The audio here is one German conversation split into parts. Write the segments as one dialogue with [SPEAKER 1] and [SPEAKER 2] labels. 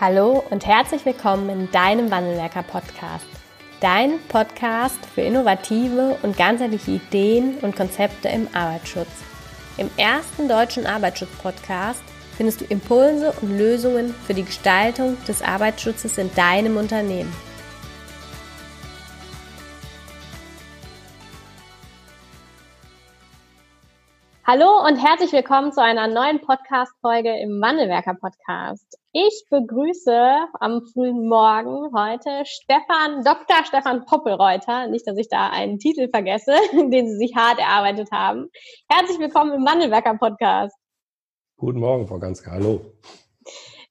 [SPEAKER 1] Hallo und herzlich willkommen in deinem Wandelwerker Podcast. Dein Podcast für innovative und ganzheitliche Ideen und Konzepte im Arbeitsschutz. Im ersten deutschen Arbeitsschutz-Podcast findest du Impulse und Lösungen für die Gestaltung des Arbeitsschutzes in deinem Unternehmen. Hallo und herzlich willkommen zu einer neuen Podcast-Folge im Wandelwerker Podcast. Ich begrüße am frühen Morgen heute Stefan, Dr. Stefan Poppelreuter. Nicht, dass ich da einen Titel vergesse, den Sie sich hart erarbeitet haben. Herzlich willkommen im Wandelwerker Podcast.
[SPEAKER 2] Guten Morgen, Frau Ganske. Hallo.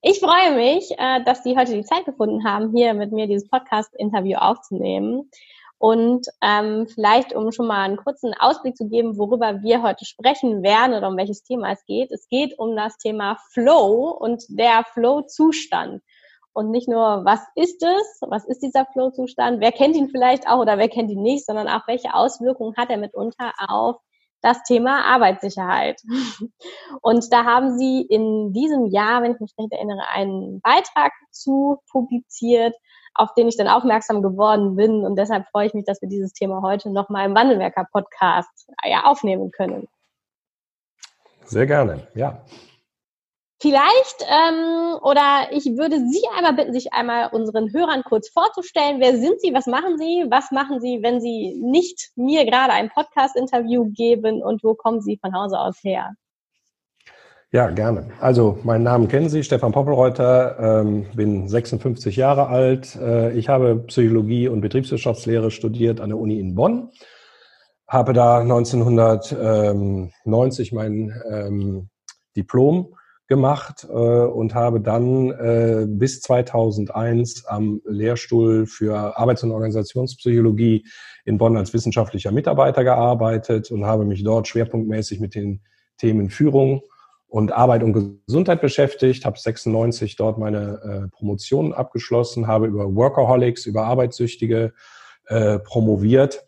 [SPEAKER 1] Ich freue mich, äh, dass Sie heute die Zeit gefunden haben, hier mit mir dieses Podcast-Interview aufzunehmen. Und ähm, vielleicht, um schon mal einen kurzen Ausblick zu geben, worüber wir heute sprechen werden oder um welches Thema es geht. Es geht um das Thema Flow und der Flow-Zustand. Und nicht nur, was ist es, was ist dieser Flow-Zustand, wer kennt ihn vielleicht auch oder wer kennt ihn nicht, sondern auch, welche Auswirkungen hat er mitunter auf das Thema Arbeitssicherheit. Und da haben Sie in diesem Jahr, wenn ich mich recht erinnere, einen Beitrag zu publiziert, auf den ich dann aufmerksam geworden bin. Und deshalb freue ich mich, dass wir dieses Thema heute nochmal im Wandelwerker-Podcast ja, aufnehmen können.
[SPEAKER 2] Sehr gerne, ja.
[SPEAKER 1] Vielleicht, ähm, oder ich würde Sie einmal bitten, sich einmal unseren Hörern kurz vorzustellen. Wer sind Sie? Was machen Sie? Was machen Sie, wenn Sie nicht mir gerade ein Podcast-Interview geben? Und wo kommen Sie von Hause aus her?
[SPEAKER 2] Ja, gerne. Also, meinen Namen kennen Sie, Stefan Poppelreuter, ähm, bin 56 Jahre alt. Äh, ich habe Psychologie und Betriebswirtschaftslehre studiert an der Uni in Bonn, habe da 1990 mein ähm, Diplom gemacht äh, und habe dann äh, bis 2001 am Lehrstuhl für Arbeits- und Organisationspsychologie in Bonn als wissenschaftlicher Mitarbeiter gearbeitet und habe mich dort schwerpunktmäßig mit den Themen Führung, und Arbeit und Gesundheit beschäftigt, habe 96 dort meine äh, Promotion abgeschlossen, habe über Workaholics, über Arbeitssüchtige äh, promoviert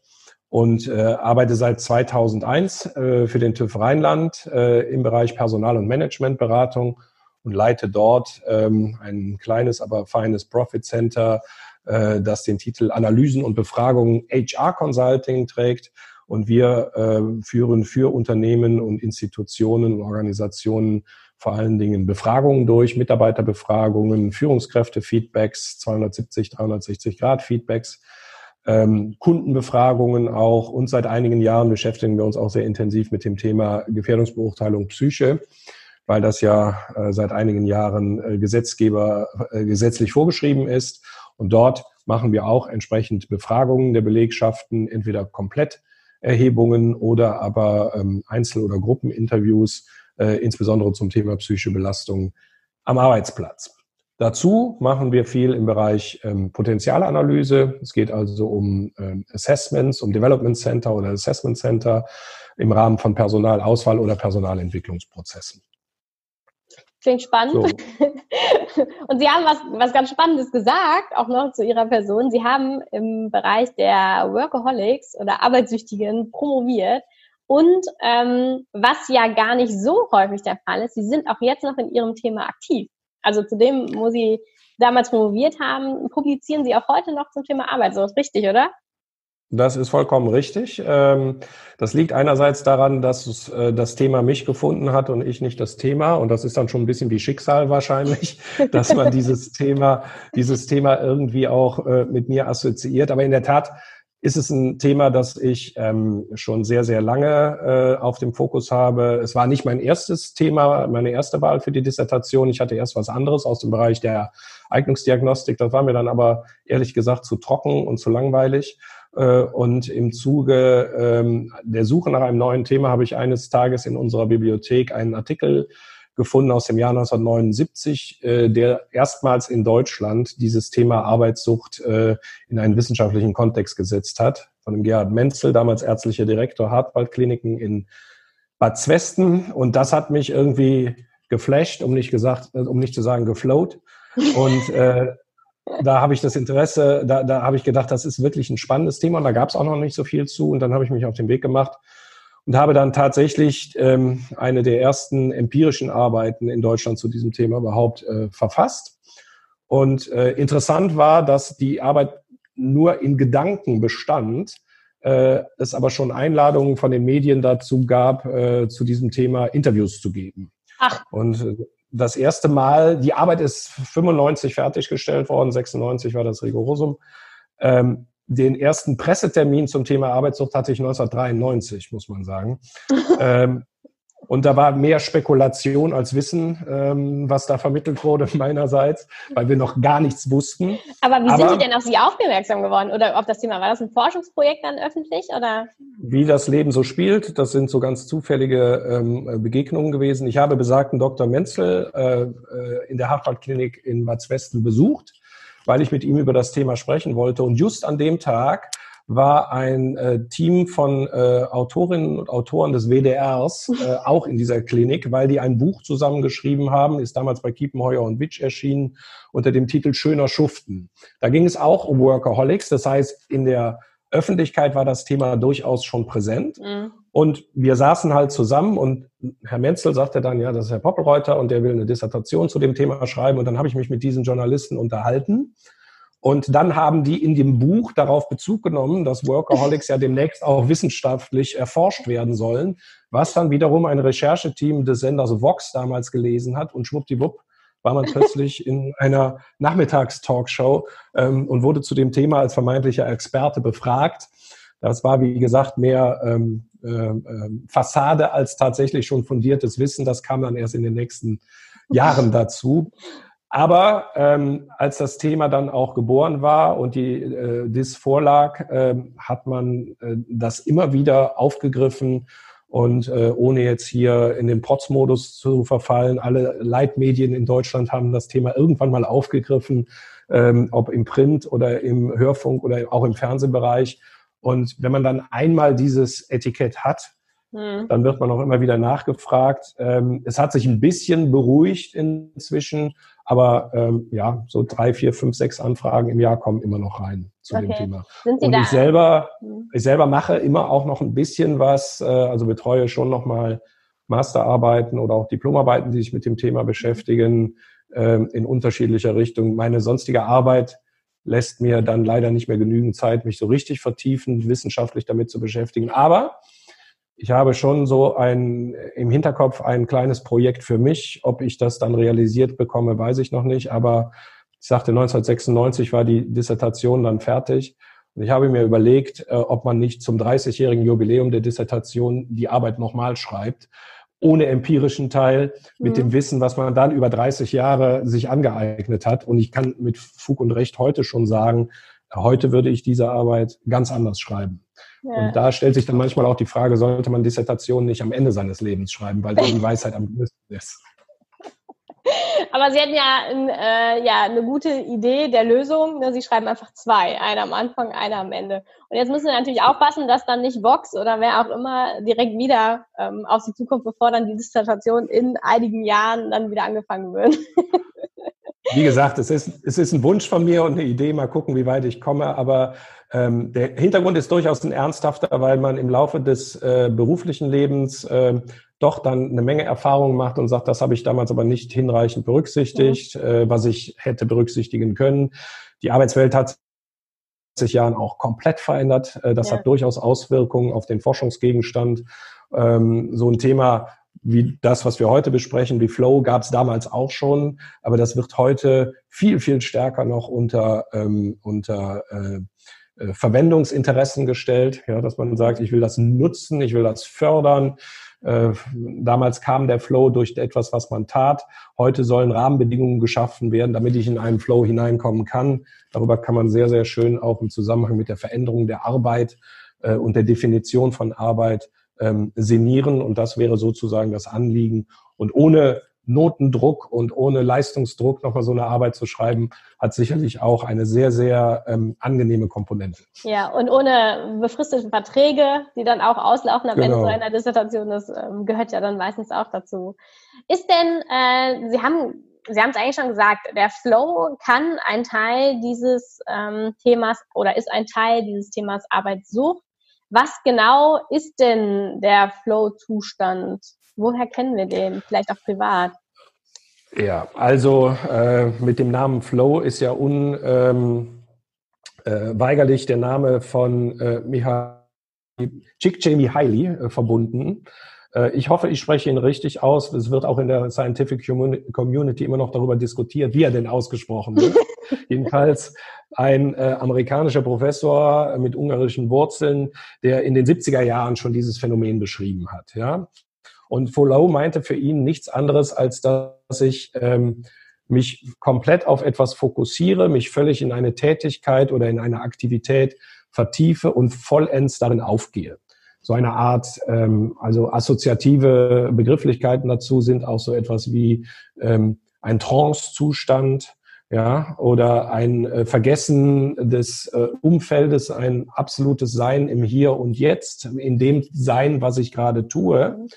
[SPEAKER 2] und äh, arbeite seit 2001 äh, für den TÜV Rheinland äh, im Bereich Personal- und Managementberatung und leite dort ähm, ein kleines, aber feines Profit Center, äh, das den Titel Analysen und Befragungen HR Consulting trägt und wir äh, führen für Unternehmen und Institutionen und Organisationen vor allen Dingen Befragungen durch, Mitarbeiterbefragungen, Führungskräfte-Feedbacks, 270, 360 Grad Feedbacks, ähm, Kundenbefragungen auch und seit einigen Jahren beschäftigen wir uns auch sehr intensiv mit dem Thema Gefährdungsbeurteilung Psyche, weil das ja äh, seit einigen Jahren äh, Gesetzgeber äh, gesetzlich vorgeschrieben ist. Und dort machen wir auch entsprechend Befragungen der Belegschaften, entweder komplett Erhebungen oder aber ähm, Einzel- oder Gruppeninterviews, äh, insbesondere zum Thema psychische Belastung am Arbeitsplatz. Dazu machen wir viel im Bereich ähm, Potenzialanalyse. Es geht also um ähm, Assessments, um Development Center oder Assessment Center im Rahmen von Personalauswahl oder Personalentwicklungsprozessen.
[SPEAKER 1] Klingt spannend. So. Und Sie haben was, was ganz Spannendes gesagt, auch noch zu Ihrer Person. Sie haben im Bereich der Workaholics oder Arbeitssüchtigen promoviert. Und ähm, was ja gar nicht so häufig der Fall ist, Sie sind auch jetzt noch in Ihrem Thema aktiv. Also zu dem, wo Sie damals promoviert haben, publizieren Sie auch heute noch zum Thema Arbeit. So ist richtig, oder?
[SPEAKER 2] Das ist vollkommen richtig. Ähm, das liegt einerseits daran, dass äh, das Thema mich gefunden hat und ich nicht das Thema. Und das ist dann schon ein bisschen wie Schicksal wahrscheinlich, dass man dieses Thema, dieses Thema irgendwie auch äh, mit mir assoziiert. Aber in der Tat ist es ein Thema, das ich ähm, schon sehr, sehr lange äh, auf dem Fokus habe. Es war nicht mein erstes Thema, meine erste Wahl für die Dissertation. Ich hatte erst was anderes aus dem Bereich der Eignungsdiagnostik. Das war mir dann aber ehrlich gesagt zu trocken und zu langweilig. Äh, und im Zuge ähm, der Suche nach einem neuen Thema habe ich eines Tages in unserer Bibliothek einen Artikel gefunden aus dem Jahr 1979, äh, der erstmals in Deutschland dieses Thema Arbeitssucht äh, in einen wissenschaftlichen Kontext gesetzt hat. Von dem Gerhard Menzel, damals ärztlicher Direktor Hartwaldkliniken in Bad Zwesten. Und das hat mich irgendwie geflasht, um nicht gesagt, um nicht zu sagen geflowt. Und äh, da habe ich das Interesse, da, da habe ich gedacht, das ist wirklich ein spannendes Thema und da gab es auch noch nicht so viel zu. Und dann habe ich mich auf den Weg gemacht und habe dann tatsächlich ähm, eine der ersten empirischen Arbeiten in Deutschland zu diesem Thema überhaupt äh, verfasst Und äh, interessant war, dass die Arbeit nur in Gedanken bestand, äh, es aber schon Einladungen von den Medien dazu gab, äh, zu diesem Thema Interviews zu geben. Ach. Und äh, das erste Mal, die Arbeit ist 95 fertiggestellt worden, 96 war das Rigorosum. Ähm, den ersten Pressetermin zum Thema Arbeitssucht hatte ich 1993, muss man sagen. ähm, und da war mehr Spekulation als Wissen, ähm, was da vermittelt wurde meinerseits, weil wir noch gar nichts wussten.
[SPEAKER 1] Aber wie sind Sie denn auf Sie aufmerksam geworden oder auf das Thema? War das ein Forschungsprojekt dann öffentlich oder?
[SPEAKER 2] Wie das Leben so spielt, das sind so ganz zufällige ähm, Begegnungen gewesen. Ich habe besagten Dr. Menzel äh, äh, in der Harvard-Klinik in Bad Westen besucht, weil ich mit ihm über das Thema sprechen wollte. Und just an dem Tag war ein äh, Team von äh, Autorinnen und Autoren des WDRs äh, auch in dieser Klinik, weil die ein Buch zusammengeschrieben haben, ist damals bei Kiepenheuer und Witsch erschienen, unter dem Titel Schöner Schuften. Da ging es auch um Workaholics, das heißt, in der Öffentlichkeit war das Thema durchaus schon präsent. Mhm. Und wir saßen halt zusammen und Herr Menzel sagte dann, ja, das ist Herr Poppelreuter und der will eine Dissertation zu dem Thema schreiben. Und dann habe ich mich mit diesen Journalisten unterhalten. Und dann haben die in dem Buch darauf Bezug genommen, dass Workaholics ja demnächst auch wissenschaftlich erforscht werden sollen, was dann wiederum ein Rechercheteam des Senders Vox damals gelesen hat und schwuppdiwupp war man plötzlich in einer Nachmittagstalkshow ähm, und wurde zu dem Thema als vermeintlicher Experte befragt. Das war, wie gesagt, mehr ähm, äh, Fassade als tatsächlich schon fundiertes Wissen. Das kam dann erst in den nächsten Jahren dazu. Aber ähm, als das Thema dann auch geboren war und die äh, DIS vorlag, äh, hat man äh, das immer wieder aufgegriffen und äh, ohne jetzt hier in den Pots-Modus zu verfallen, alle Leitmedien in Deutschland haben das Thema irgendwann mal aufgegriffen, ähm, ob im Print oder im Hörfunk oder auch im Fernsehbereich. Und wenn man dann einmal dieses Etikett hat, hm. dann wird man auch immer wieder nachgefragt. Ähm, es hat sich ein bisschen beruhigt inzwischen, aber ähm, ja, so drei, vier, fünf, sechs Anfragen im Jahr kommen immer noch rein zu okay. dem Thema. Sind Sie Und da? ich selber, hm. ich selber mache immer auch noch ein bisschen was, äh, also betreue schon noch mal Masterarbeiten oder auch Diplomarbeiten, die sich mit dem Thema beschäftigen, äh, in unterschiedlicher Richtung. Meine sonstige Arbeit lässt mir dann leider nicht mehr genügend Zeit, mich so richtig vertiefend wissenschaftlich damit zu beschäftigen. Aber ich habe schon so ein, im Hinterkopf ein kleines Projekt für mich. Ob ich das dann realisiert bekomme, weiß ich noch nicht. Aber ich sagte, 1996 war die Dissertation dann fertig. Und ich habe mir überlegt, äh, ob man nicht zum 30-jährigen Jubiläum der Dissertation die Arbeit nochmal schreibt, ohne empirischen Teil, mit mhm. dem Wissen, was man dann über 30 Jahre sich angeeignet hat. Und ich kann mit Fug und Recht heute schon sagen, heute würde ich diese Arbeit ganz anders schreiben. Und da stellt sich dann manchmal auch die Frage, sollte man Dissertationen nicht am Ende seines Lebens schreiben, weil die Weisheit am größten ist.
[SPEAKER 1] Aber Sie hatten ja, äh, ja eine gute Idee der Lösung. Ne? Sie schreiben einfach zwei, einer am Anfang, einer am Ende. Und jetzt müssen Sie natürlich aufpassen, dass dann nicht Vox oder wer auch immer direkt wieder ähm, auf Sie zukommt, bevor dann die Dissertation in einigen Jahren dann wieder angefangen wird.
[SPEAKER 2] Wie gesagt, es ist, es ist ein Wunsch von mir und eine Idee, mal gucken, wie weit ich komme. Aber ähm, der Hintergrund ist durchaus ein ernsthafter, weil man im Laufe des äh, beruflichen Lebens äh, doch dann eine Menge Erfahrung macht und sagt, das habe ich damals aber nicht hinreichend berücksichtigt, mhm. äh, was ich hätte berücksichtigen können. Die Arbeitswelt hat sich Jahren auch komplett verändert. Äh, das ja. hat durchaus Auswirkungen auf den Forschungsgegenstand. Ähm, so ein Thema wie das, was wir heute besprechen, wie Flow, gab es damals auch schon, aber das wird heute viel, viel stärker noch unter, ähm, unter äh, äh, Verwendungsinteressen gestellt, ja, dass man sagt, ich will das nutzen, ich will das fördern. Äh, damals kam der Flow durch etwas, was man tat. Heute sollen Rahmenbedingungen geschaffen werden, damit ich in einen Flow hineinkommen kann. Darüber kann man sehr, sehr schön auch im Zusammenhang mit der Veränderung der Arbeit äh, und der Definition von Arbeit ähm, senieren. Und das wäre sozusagen das Anliegen. Und ohne Notendruck und ohne Leistungsdruck nochmal so eine Arbeit zu schreiben, hat sicherlich auch eine sehr, sehr ähm, angenehme Komponente.
[SPEAKER 1] Ja, und ohne befristete Verträge, die dann auch auslaufen am genau. Ende so einer Dissertation, das ähm, gehört ja dann meistens auch dazu. Ist denn, äh, Sie haben Sie haben es eigentlich schon gesagt, der Flow kann ein Teil dieses ähm, Themas oder ist ein Teil dieses Themas Arbeitssucht. Was genau ist denn der Flow-Zustand? Woher kennen wir den? Vielleicht auch privat?
[SPEAKER 2] Ja, also äh, mit dem Namen Flow ist ja unweigerlich ähm, äh, der Name von äh, Mihaly, Csikszentmihalyi äh, verbunden. Äh, ich hoffe, ich spreche ihn richtig aus. Es wird auch in der Scientific Community immer noch darüber diskutiert, wie er denn ausgesprochen wird. Jedenfalls ein äh, amerikanischer Professor mit ungarischen Wurzeln, der in den 70er Jahren schon dieses Phänomen beschrieben hat. Ja? Und Follow meinte für ihn nichts anderes, als dass ich ähm, mich komplett auf etwas fokussiere, mich völlig in eine Tätigkeit oder in eine Aktivität vertiefe und vollends darin aufgehe. So eine Art, ähm, also assoziative Begrifflichkeiten dazu sind auch so etwas wie ähm, ein Trance-Zustand, ja, oder ein äh, Vergessen des äh, Umfeldes, ein absolutes Sein im Hier und Jetzt, in dem Sein, was ich gerade tue.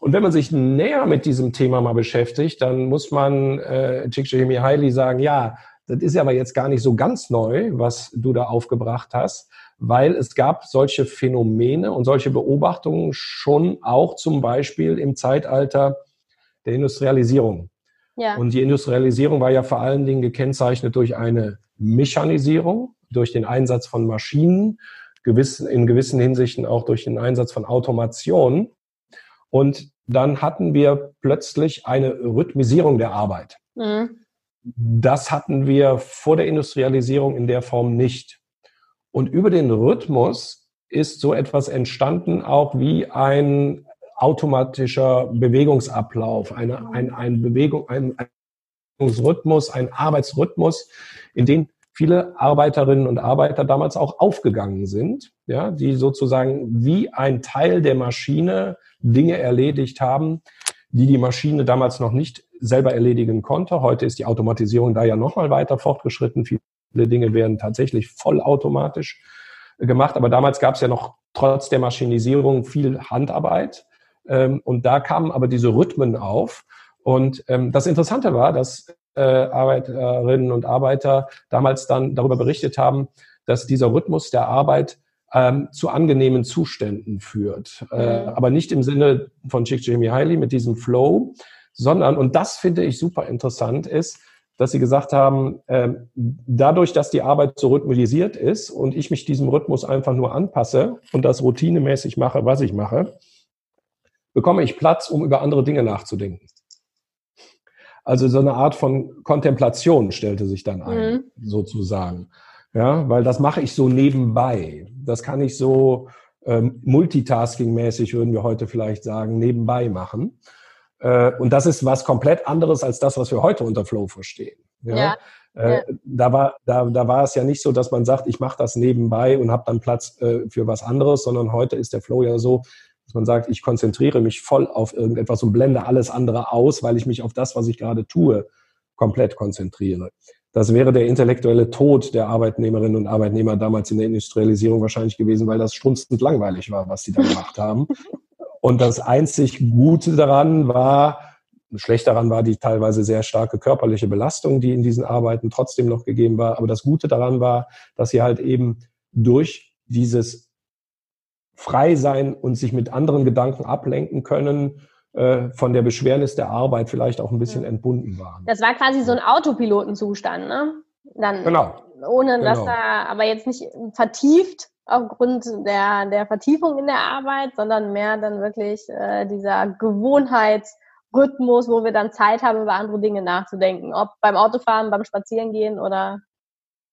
[SPEAKER 2] Und wenn man sich näher mit diesem Thema mal beschäftigt, dann muss man äh, Csikszentmihalyi sagen, ja, das ist aber jetzt gar nicht so ganz neu, was du da aufgebracht hast, weil es gab solche Phänomene und solche Beobachtungen schon auch zum Beispiel im Zeitalter der Industrialisierung. Ja. Und die Industrialisierung war ja vor allen Dingen gekennzeichnet durch eine Mechanisierung, durch den Einsatz von Maschinen, gewiss, in gewissen Hinsichten auch durch den Einsatz von Automation. Und dann hatten wir plötzlich eine Rhythmisierung der Arbeit. Mhm. Das hatten wir vor der Industrialisierung in der Form nicht. Und über den Rhythmus ist so etwas entstanden, auch wie ein automatischer Bewegungsablauf, eine, ein, ein Bewegung, ein, ein Bewegungsrhythmus, ein Arbeitsrhythmus, in den viele Arbeiterinnen und Arbeiter damals auch aufgegangen sind, ja, die sozusagen wie ein Teil der Maschine Dinge erledigt haben, die die Maschine damals noch nicht selber erledigen konnte. Heute ist die Automatisierung da ja nochmal weiter fortgeschritten. Viele Dinge werden tatsächlich vollautomatisch gemacht, aber damals gab es ja noch trotz der Maschinisierung viel Handarbeit. Ähm, und da kamen aber diese Rhythmen auf. Und ähm, das Interessante war, dass äh, Arbeiterinnen und Arbeiter damals dann darüber berichtet haben, dass dieser Rhythmus der Arbeit ähm, zu angenehmen Zuständen führt. Äh, aber nicht im Sinne von Csikszentmihalyi mit diesem Flow, sondern, und das finde ich super interessant, ist, dass sie gesagt haben, äh, dadurch, dass die Arbeit so rhythmisiert ist und ich mich diesem Rhythmus einfach nur anpasse und das routinemäßig mache, was ich mache, bekomme ich Platz, um über andere Dinge nachzudenken. Also so eine Art von Kontemplation stellte sich dann ein, mhm. sozusagen. Ja, weil das mache ich so nebenbei. Das kann ich so ähm, multitasking-mäßig, würden wir heute vielleicht sagen, nebenbei machen. Äh, und das ist was komplett anderes als das, was wir heute unter Flow verstehen. Ja. ja. Äh, ja. Da, war, da, da war es ja nicht so, dass man sagt, ich mache das nebenbei und habe dann Platz äh, für was anderes, sondern heute ist der Flow ja so, dass man sagt, ich konzentriere mich voll auf irgendetwas und blende alles andere aus, weil ich mich auf das, was ich gerade tue, komplett konzentriere. Das wäre der intellektuelle Tod der Arbeitnehmerinnen und Arbeitnehmer damals in der Industrialisierung wahrscheinlich gewesen, weil das strunzend langweilig war, was sie da gemacht haben. Und das einzig Gute daran war, schlecht daran war die teilweise sehr starke körperliche Belastung, die in diesen Arbeiten trotzdem noch gegeben war. Aber das Gute daran war, dass sie halt eben durch dieses Frei sein und sich mit anderen Gedanken ablenken können, äh, von der Beschwernis der Arbeit vielleicht auch ein bisschen entbunden waren.
[SPEAKER 1] Das war quasi so ein Autopilotenzustand, ne? Dann, genau. Ohne dass genau. da, aber jetzt nicht vertieft aufgrund der, der Vertiefung in der Arbeit, sondern mehr dann wirklich äh, dieser Gewohnheitsrhythmus, wo wir dann Zeit haben, über andere Dinge nachzudenken. Ob beim Autofahren, beim Spazierengehen oder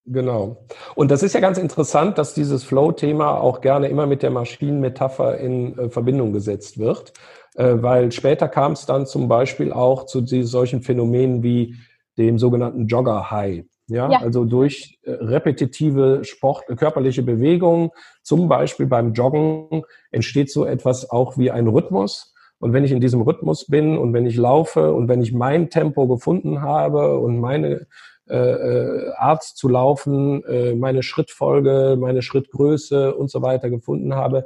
[SPEAKER 2] Genau. Und das ist ja ganz interessant, dass dieses Flow-Thema auch gerne immer mit der Maschinenmetapher in äh, Verbindung gesetzt wird, äh, weil später kam es dann zum Beispiel auch zu solchen Phänomenen wie dem sogenannten Jogger-High. Ja, ja, also durch äh, repetitive Sport, körperliche Bewegung, zum Beispiel beim Joggen, entsteht so etwas auch wie ein Rhythmus. Und wenn ich in diesem Rhythmus bin und wenn ich laufe und wenn ich mein Tempo gefunden habe und meine äh, äh, Art zu laufen, äh, meine Schrittfolge, meine Schrittgröße und so weiter gefunden habe,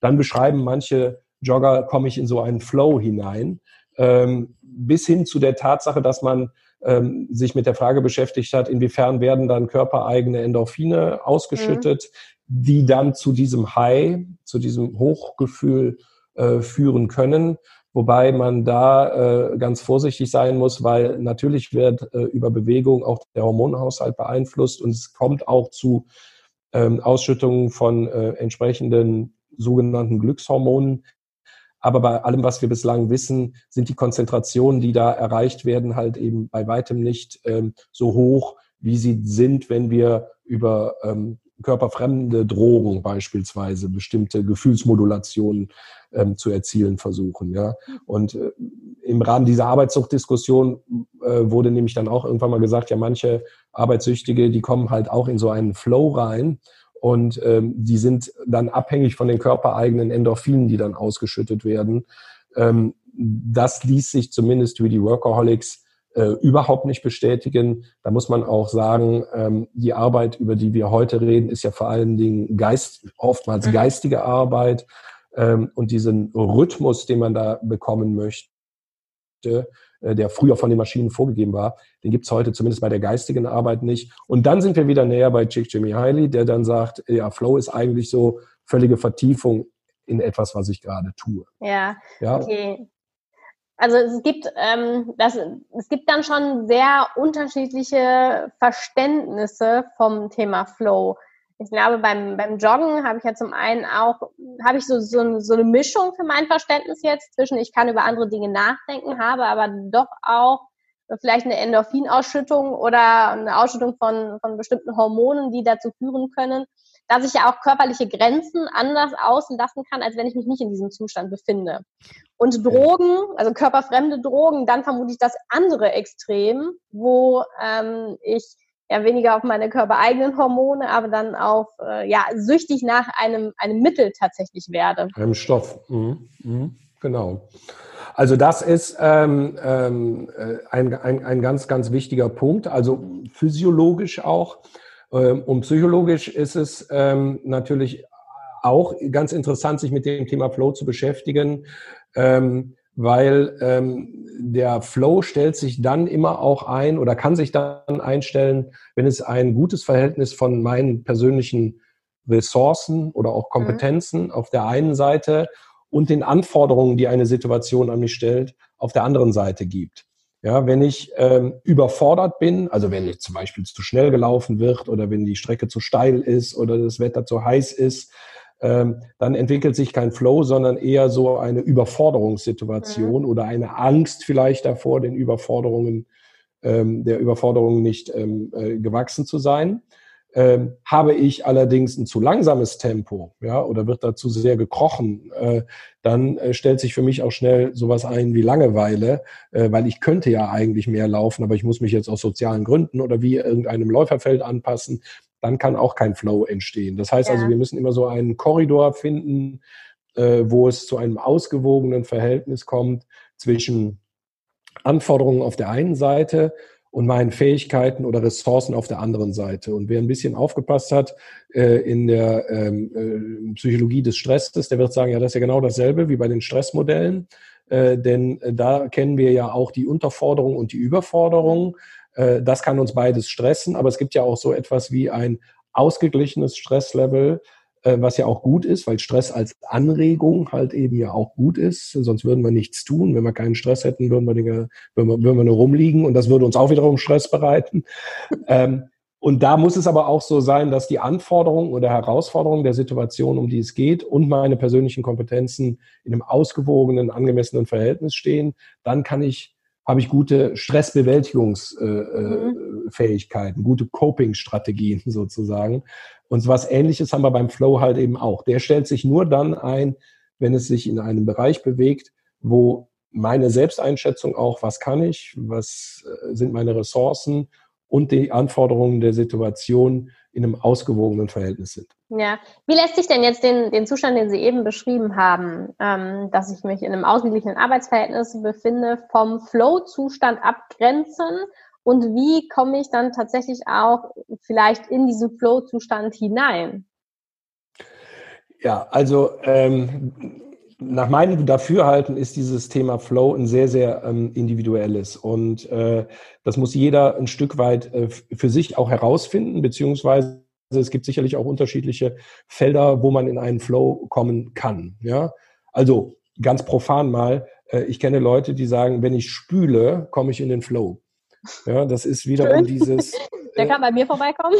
[SPEAKER 2] dann beschreiben manche Jogger, komme ich in so einen Flow hinein, ähm, bis hin zu der Tatsache, dass man ähm, sich mit der Frage beschäftigt hat, inwiefern werden dann körpereigene Endorphine ausgeschüttet, mhm. die dann zu diesem High, zu diesem Hochgefühl äh, führen können. Wobei man da äh, ganz vorsichtig sein muss, weil natürlich wird äh, über Bewegung auch der Hormonhaushalt beeinflusst und es kommt auch zu ähm, Ausschüttungen von äh, entsprechenden sogenannten Glückshormonen. Aber bei allem, was wir bislang wissen, sind die Konzentrationen, die da erreicht werden, halt eben bei weitem nicht ähm, so hoch, wie sie sind, wenn wir über ähm, körperfremde Drogen beispielsweise bestimmte Gefühlsmodulationen ähm, zu erzielen versuchen. Ja. Und äh, im Rahmen dieser Arbeitssuchtdiskussion äh, wurde nämlich dann auch irgendwann mal gesagt, ja, manche Arbeitssüchtige, die kommen halt auch in so einen Flow rein und ähm, die sind dann abhängig von den körpereigenen Endorphinen, die dann ausgeschüttet werden. Ähm, das ließ sich zumindest wie die Workaholics äh, überhaupt nicht bestätigen. Da muss man auch sagen, ähm, die Arbeit, über die wir heute reden, ist ja vor allen Dingen Geist, oftmals mhm. geistige Arbeit. Ähm, und diesen Rhythmus, den man da bekommen möchte, äh, der früher von den Maschinen vorgegeben war, den gibt's heute zumindest bei der geistigen Arbeit nicht. Und dann sind wir wieder näher bei Chick Jimmy Hiley, der dann sagt, ja, Flow ist eigentlich so völlige Vertiefung in etwas, was ich gerade tue.
[SPEAKER 1] Ja, ja, okay. Also es gibt, ähm, das, es gibt dann schon sehr unterschiedliche Verständnisse vom Thema Flow. Ich glaube, beim, beim Joggen habe ich ja zum einen auch, habe ich so, so, so eine Mischung für mein Verständnis jetzt zwischen, ich kann über andere Dinge nachdenken, habe aber doch auch vielleicht eine Endorphinausschüttung oder eine Ausschüttung von, von bestimmten Hormonen, die dazu führen können, dass ich ja auch körperliche Grenzen anders auslassen kann, als wenn ich mich nicht in diesem Zustand befinde. Und Drogen, also körperfremde Drogen, dann vermute ich das andere Extrem, wo ähm, ich ja weniger auf meine körpereigenen Hormone, aber dann auf äh, ja süchtig nach einem einem Mittel tatsächlich werde.
[SPEAKER 2] Einem Stoff, mhm. Mhm. genau. Also das ist ähm, ähm, äh, ein, ein, ein ganz, ganz wichtiger Punkt. Also physiologisch auch. Ähm, und psychologisch ist es ähm, natürlich auch ganz interessant, sich mit dem Thema Flow zu beschäftigen, ähm, weil ähm, der Flow stellt sich dann immer auch ein oder kann sich dann einstellen, wenn es ein gutes Verhältnis von meinen persönlichen Ressourcen oder auch Kompetenzen mhm. auf der einen Seite und den Anforderungen, die eine Situation an mich stellt, auf der anderen Seite gibt. Ja, wenn ich ähm, überfordert bin, also wenn ich zum Beispiel zu schnell gelaufen wird oder wenn die Strecke zu steil ist oder das Wetter zu heiß ist, ähm, dann entwickelt sich kein Flow, sondern eher so eine Überforderungssituation mhm. oder eine Angst vielleicht davor, den Überforderungen, ähm, der Überforderung nicht ähm, äh, gewachsen zu sein. Ähm, habe ich allerdings ein zu langsames Tempo, ja, oder wird dazu sehr gekrochen, äh, dann äh, stellt sich für mich auch schnell sowas ein wie Langeweile, äh, weil ich könnte ja eigentlich mehr laufen, aber ich muss mich jetzt aus sozialen Gründen oder wie irgendeinem Läuferfeld anpassen. Dann kann auch kein Flow entstehen. Das heißt also, ja. also, wir müssen immer so einen Korridor finden, äh, wo es zu einem ausgewogenen Verhältnis kommt zwischen Anforderungen auf der einen Seite und meinen Fähigkeiten oder Ressourcen auf der anderen Seite. Und wer ein bisschen aufgepasst hat äh, in der ähm, äh, Psychologie des Stresses, der wird sagen, ja, das ist ja genau dasselbe wie bei den Stressmodellen. Äh, denn äh, da kennen wir ja auch die Unterforderung und die Überforderung. Äh, das kann uns beides stressen, aber es gibt ja auch so etwas wie ein ausgeglichenes Stresslevel, äh, was ja auch gut ist, weil Stress als Anregung halt eben ja auch gut ist. Sonst würden wir nichts tun. Wenn wir keinen Stress hätten, würden wir, Dinge, würden wir, würden wir nur rumliegen und das würde uns auch wiederum Stress bereiten. Ähm, und da muss es aber auch so sein, dass die Anforderungen oder Herausforderungen der Situation, um die es geht, und meine persönlichen Kompetenzen in einem ausgewogenen, angemessenen Verhältnis stehen. Dann kann ich habe ich gute Stressbewältigungsfähigkeiten, äh, mhm. gute Coping-Strategien sozusagen. Und was Ähnliches haben wir beim Flow halt eben auch. Der stellt sich nur dann ein, wenn es sich in einem Bereich bewegt, wo meine Selbsteinschätzung auch, was kann ich, was äh, sind meine Ressourcen und die Anforderungen der Situation in einem ausgewogenen Verhältnis sind.
[SPEAKER 1] Ja, wie lässt sich denn jetzt den, den Zustand, den Sie eben beschrieben haben, ähm, dass ich mich in einem ausgeglichenen Arbeitsverhältnis befinde, vom Flow-Zustand abgrenzen? Und wie komme ich dann tatsächlich auch vielleicht in diesen Flow-Zustand hinein?
[SPEAKER 2] Ja, also ähm, nach meinem Dafürhalten ist dieses Thema Flow ein sehr, sehr ähm, individuelles. Und äh, das muss jeder ein Stück weit äh, für sich auch herausfinden, beziehungsweise es gibt sicherlich auch unterschiedliche Felder, wo man in einen Flow kommen kann. Ja, also ganz profan mal, Äh, ich kenne Leute, die sagen, wenn ich spüle, komme ich in den Flow. Ja, das ist wiederum Schön. dieses.
[SPEAKER 1] Der kann bei mir vorbeikommen.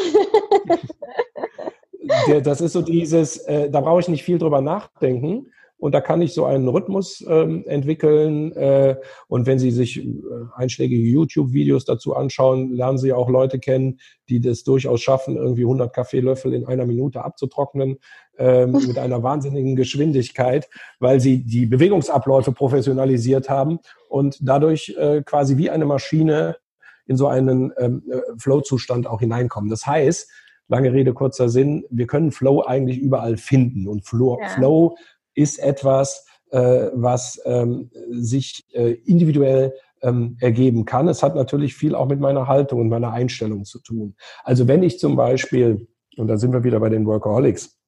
[SPEAKER 2] der, das ist so dieses, äh, da brauche ich nicht viel drüber nachdenken. Und da kann ich so einen Rhythmus ähm, entwickeln. Äh, und wenn Sie sich äh, einschlägige YouTube-Videos dazu anschauen, lernen Sie auch Leute kennen, die das durchaus schaffen, irgendwie 100 Kaffeelöffel in einer Minute abzutrocknen ähm, mit einer wahnsinnigen Geschwindigkeit, weil sie die Bewegungsabläufe professionalisiert haben und dadurch äh, quasi wie eine Maschine in so einen ähm, äh, Flow-Zustand auch hineinkommen. Das heißt, lange Rede, kurzer Sinn, wir können Flow eigentlich überall finden. Und Flow, ja. Flow ist etwas, äh, was ähm, sich äh, individuell ähm, ergeben kann. Es hat natürlich viel auch mit meiner Haltung und meiner Einstellung zu tun. Also wenn ich zum Beispiel, und da sind wir wieder bei den Workaholics,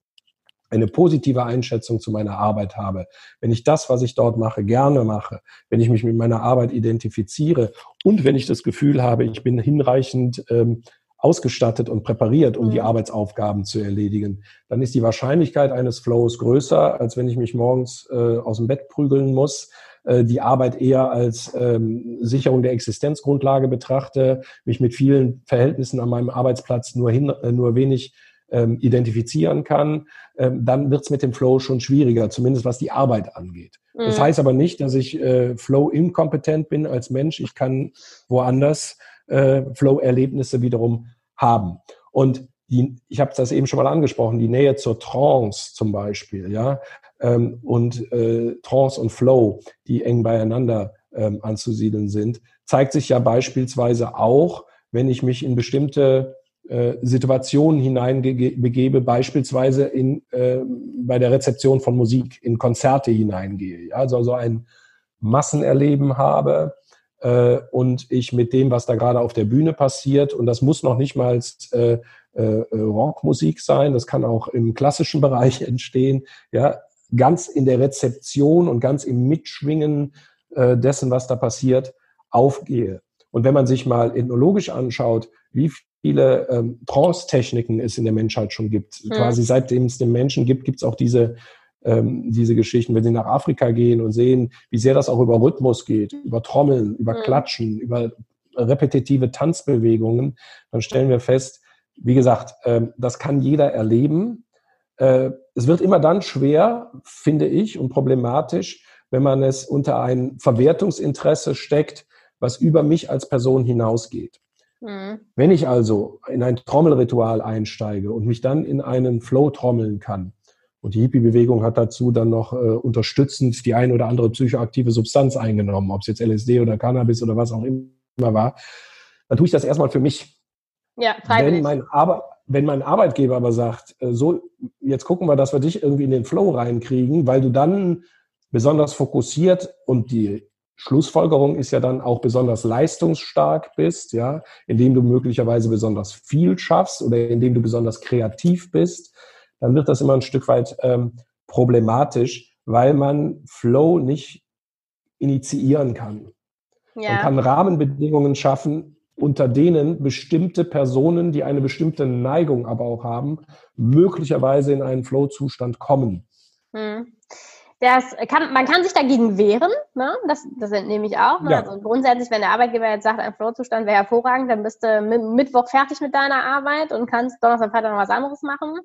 [SPEAKER 2] eine positive Einschätzung zu meiner Arbeit habe, wenn ich das, was ich dort mache, gerne mache, wenn ich mich mit meiner Arbeit identifiziere und wenn ich das Gefühl habe, ich bin hinreichend ähm, ausgestattet und präpariert, um mhm. die Arbeitsaufgaben zu erledigen, dann ist die Wahrscheinlichkeit eines Flows größer, als wenn ich mich morgens äh, aus dem Bett prügeln muss, äh, die Arbeit eher als ähm, Sicherung der Existenzgrundlage betrachte, mich mit vielen Verhältnissen an meinem Arbeitsplatz nur, hin, äh, nur wenig ähm, identifizieren kann, ähm, dann wird es mit dem Flow schon schwieriger, zumindest was die Arbeit angeht. Mhm. Das heißt aber nicht, dass ich äh, Flow inkompetent bin als Mensch. Ich kann woanders äh, Flow-Erlebnisse wiederum haben. Und die, ich habe das eben schon mal angesprochen, die Nähe zur Trance zum Beispiel, ja, ähm, und äh, Trance und Flow, die eng beieinander ähm, anzusiedeln sind, zeigt sich ja beispielsweise auch, wenn ich mich in bestimmte äh, Situationen hineinbegebe, beispielsweise in, äh, bei der Rezeption von Musik, in Konzerte hineingehe. Ja? Also so ein Massenerleben habe, äh, und ich mit dem, was da gerade auf der Bühne passiert, und das muss noch nicht mal äh, äh, Rockmusik sein, das kann auch im klassischen Bereich entstehen, ja, ganz in der Rezeption und ganz im Mitschwingen äh, dessen, was da passiert, aufgehe. Und wenn man sich mal ethnologisch anschaut, wie viele ähm, Trance-Techniken es in der Menschheit schon gibt, mhm. quasi seitdem es den Menschen gibt, gibt es auch diese ähm, diese Geschichten, wenn sie nach Afrika gehen und sehen, wie sehr das auch über Rhythmus geht, über Trommeln, über mhm. Klatschen, über repetitive Tanzbewegungen, dann stellen wir fest, wie gesagt, äh, das kann jeder erleben. Äh, es wird immer dann schwer, finde ich, und problematisch, wenn man es unter ein Verwertungsinteresse steckt, was über mich als Person hinausgeht. Mhm. Wenn ich also in ein Trommelritual einsteige und mich dann in einen Flow trommeln kann, und die Hippie-Bewegung hat dazu dann noch äh, unterstützend die ein oder andere psychoaktive Substanz eingenommen, ob es jetzt LSD oder Cannabis oder was auch immer war. Dann tue ich das erstmal für mich. Ja, freiwillig. Wenn mein, Arbe wenn mein Arbeitgeber aber sagt, äh, so, jetzt gucken wir, dass wir dich irgendwie in den Flow reinkriegen, weil du dann besonders fokussiert und die Schlussfolgerung ist ja dann auch besonders leistungsstark bist, ja, indem du möglicherweise besonders viel schaffst oder indem du besonders kreativ bist, dann wird das immer ein Stück weit ähm, problematisch, weil man Flow nicht initiieren kann. Ja. Man kann Rahmenbedingungen schaffen, unter denen bestimmte Personen, die eine bestimmte Neigung aber auch haben, möglicherweise in einen Flow-Zustand kommen. Hm.
[SPEAKER 1] Das kann, man kann sich dagegen wehren, ne? das, das entnehme ich auch. Ne? Ja. Also grundsätzlich, wenn der Arbeitgeber jetzt sagt, ein Flow-Zustand wäre hervorragend, dann bist du Mittwoch fertig mit deiner Arbeit und kannst Donnerstag, Freitag noch was anderes machen.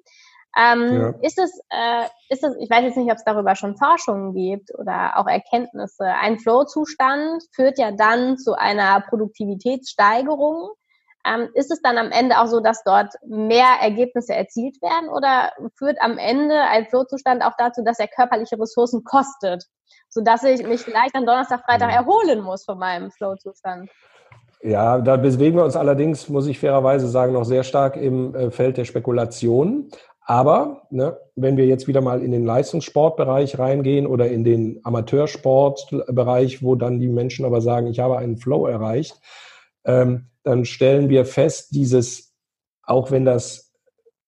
[SPEAKER 1] Ähm, ja. Ist es, äh, ist es, ich weiß jetzt nicht, ob es darüber schon Forschungen gibt oder auch Erkenntnisse. Ein Flow-Zustand führt ja dann zu einer Produktivitätssteigerung. Ähm, ist es dann am Ende auch so, dass dort mehr Ergebnisse erzielt werden oder führt am Ende ein Flow-Zustand auch dazu, dass er körperliche Ressourcen kostet, sodass ich mich vielleicht am Donnerstag, Freitag erholen muss von meinem Flow-Zustand?
[SPEAKER 2] Ja, da bewegen wir uns allerdings, muss ich fairerweise sagen, noch sehr stark im äh, Feld der Spekulation. Aber ne, wenn wir jetzt wieder mal in den Leistungssportbereich reingehen oder in den Amateursportbereich, wo dann die Menschen aber sagen, ich habe einen Flow erreicht, ähm, dann stellen wir fest, dieses, auch wenn das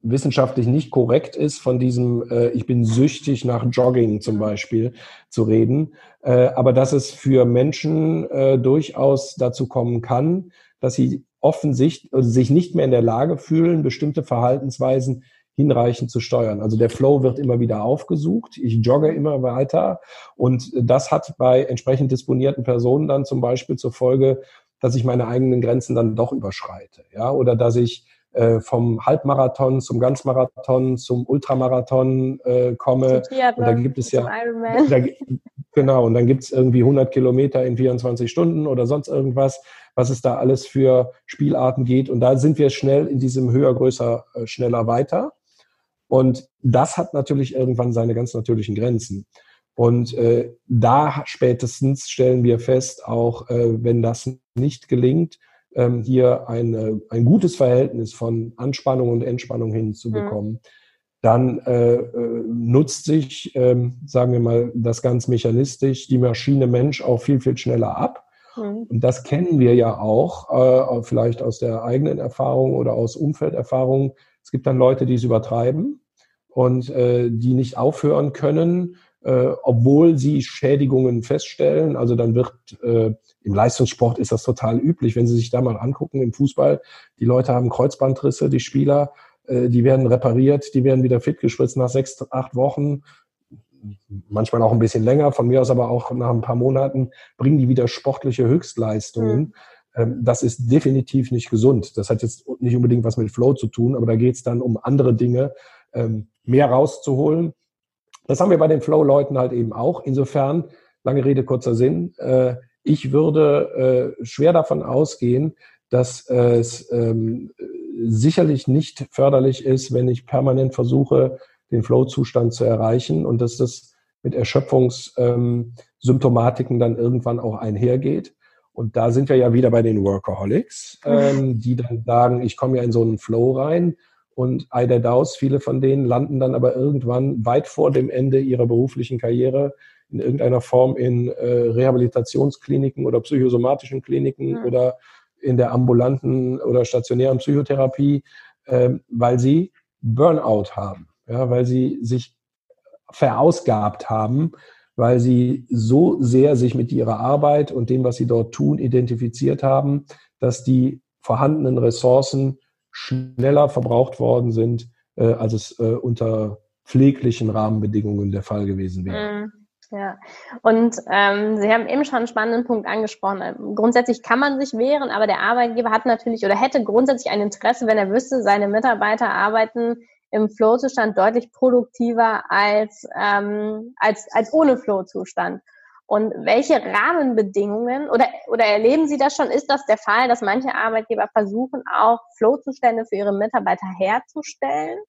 [SPEAKER 2] wissenschaftlich nicht korrekt ist, von diesem äh, Ich bin süchtig nach Jogging zum Beispiel zu reden, äh, aber dass es für Menschen äh, durchaus dazu kommen kann, dass sie offensichtlich also sich nicht mehr in der Lage fühlen, bestimmte Verhaltensweisen hinreichend zu steuern. Also der Flow wird immer wieder aufgesucht. Ich jogge immer weiter. Und das hat bei entsprechend disponierten Personen dann zum Beispiel zur Folge, dass ich meine eigenen Grenzen dann doch überschreite. Ja, oder dass ich äh, vom Halbmarathon zum Ganzmarathon zum Ultramarathon äh, komme. Und da gibt es ja, da, genau, und dann gibt es irgendwie 100 Kilometer in 24 Stunden oder sonst irgendwas, was es da alles für Spielarten geht. Und da sind wir schnell in diesem höher, größer, äh, schneller weiter. Und das hat natürlich irgendwann seine ganz natürlichen Grenzen. Und äh, da spätestens stellen wir fest, auch äh, wenn das nicht gelingt, ähm, hier ein, ein gutes Verhältnis von Anspannung und Entspannung hinzubekommen, mhm. dann äh, äh, nutzt sich, ähm, sagen wir mal, das ganz mechanistisch, die Maschine Mensch auch viel, viel schneller ab. Mhm. Und das kennen wir ja auch, äh, vielleicht aus der eigenen Erfahrung oder aus Umfelderfahrung. Es gibt dann Leute, die es übertreiben und äh, die nicht aufhören können, äh, obwohl sie Schädigungen feststellen. Also dann wird äh, im Leistungssport ist das total üblich, wenn Sie sich da mal angucken im Fußball. Die Leute haben Kreuzbandrisse, die Spieler, äh, die werden repariert, die werden wieder fit gespritzt nach sechs, acht Wochen. Manchmal auch ein bisschen länger, von mir aus aber auch nach ein paar Monaten bringen die wieder sportliche Höchstleistungen. Mhm das ist definitiv nicht gesund. Das hat jetzt nicht unbedingt was mit Flow zu tun, aber da geht es dann um andere Dinge, ähm, mehr rauszuholen. Das haben wir bei den Flow-Leuten halt eben auch. Insofern, lange Rede, kurzer Sinn, äh, ich würde äh, schwer davon ausgehen, dass es ähm, sicherlich nicht förderlich ist, wenn ich permanent versuche, den Flow-Zustand zu erreichen und dass das mit Erschöpfungssymptomatiken ähm, dann irgendwann auch einhergeht. Und da sind wir ja wieder bei den Workaholics, ähm, die dann sagen, ich komme ja in so einen Flow rein und Eider Daus, viele von denen landen dann aber irgendwann weit vor dem Ende ihrer beruflichen Karriere in irgendeiner Form in äh, Rehabilitationskliniken oder psychosomatischen Kliniken mhm. oder in der ambulanten oder stationären Psychotherapie, äh, weil sie Burnout haben, ja, weil sie sich verausgabt haben, weil sie so sehr sich mit ihrer Arbeit und dem, was sie dort tun, identifiziert haben, dass die vorhandenen Ressourcen schneller verbraucht worden sind, äh, als es äh, unter pfleglichen Rahmenbedingungen der Fall gewesen wäre.
[SPEAKER 1] Mhm. Ja, und ähm, Sie haben eben schon einen spannenden Punkt angesprochen. Ähm, grundsätzlich kann man sich wehren, aber der Arbeitgeber hat natürlich oder hätte grundsätzlich ein Interesse, wenn er wüsste, seine Mitarbeiter arbeiten im Flow-Zustand deutlich produktiver als, ähm, als, als ohne Flow-Zustand. Und welche Rahmenbedingungen oder, oder erleben Sie das schon? Ist das der Fall, dass manche Arbeitgeber versuchen, auch Flow-Zustände für ihre Mitarbeiter herzustellen?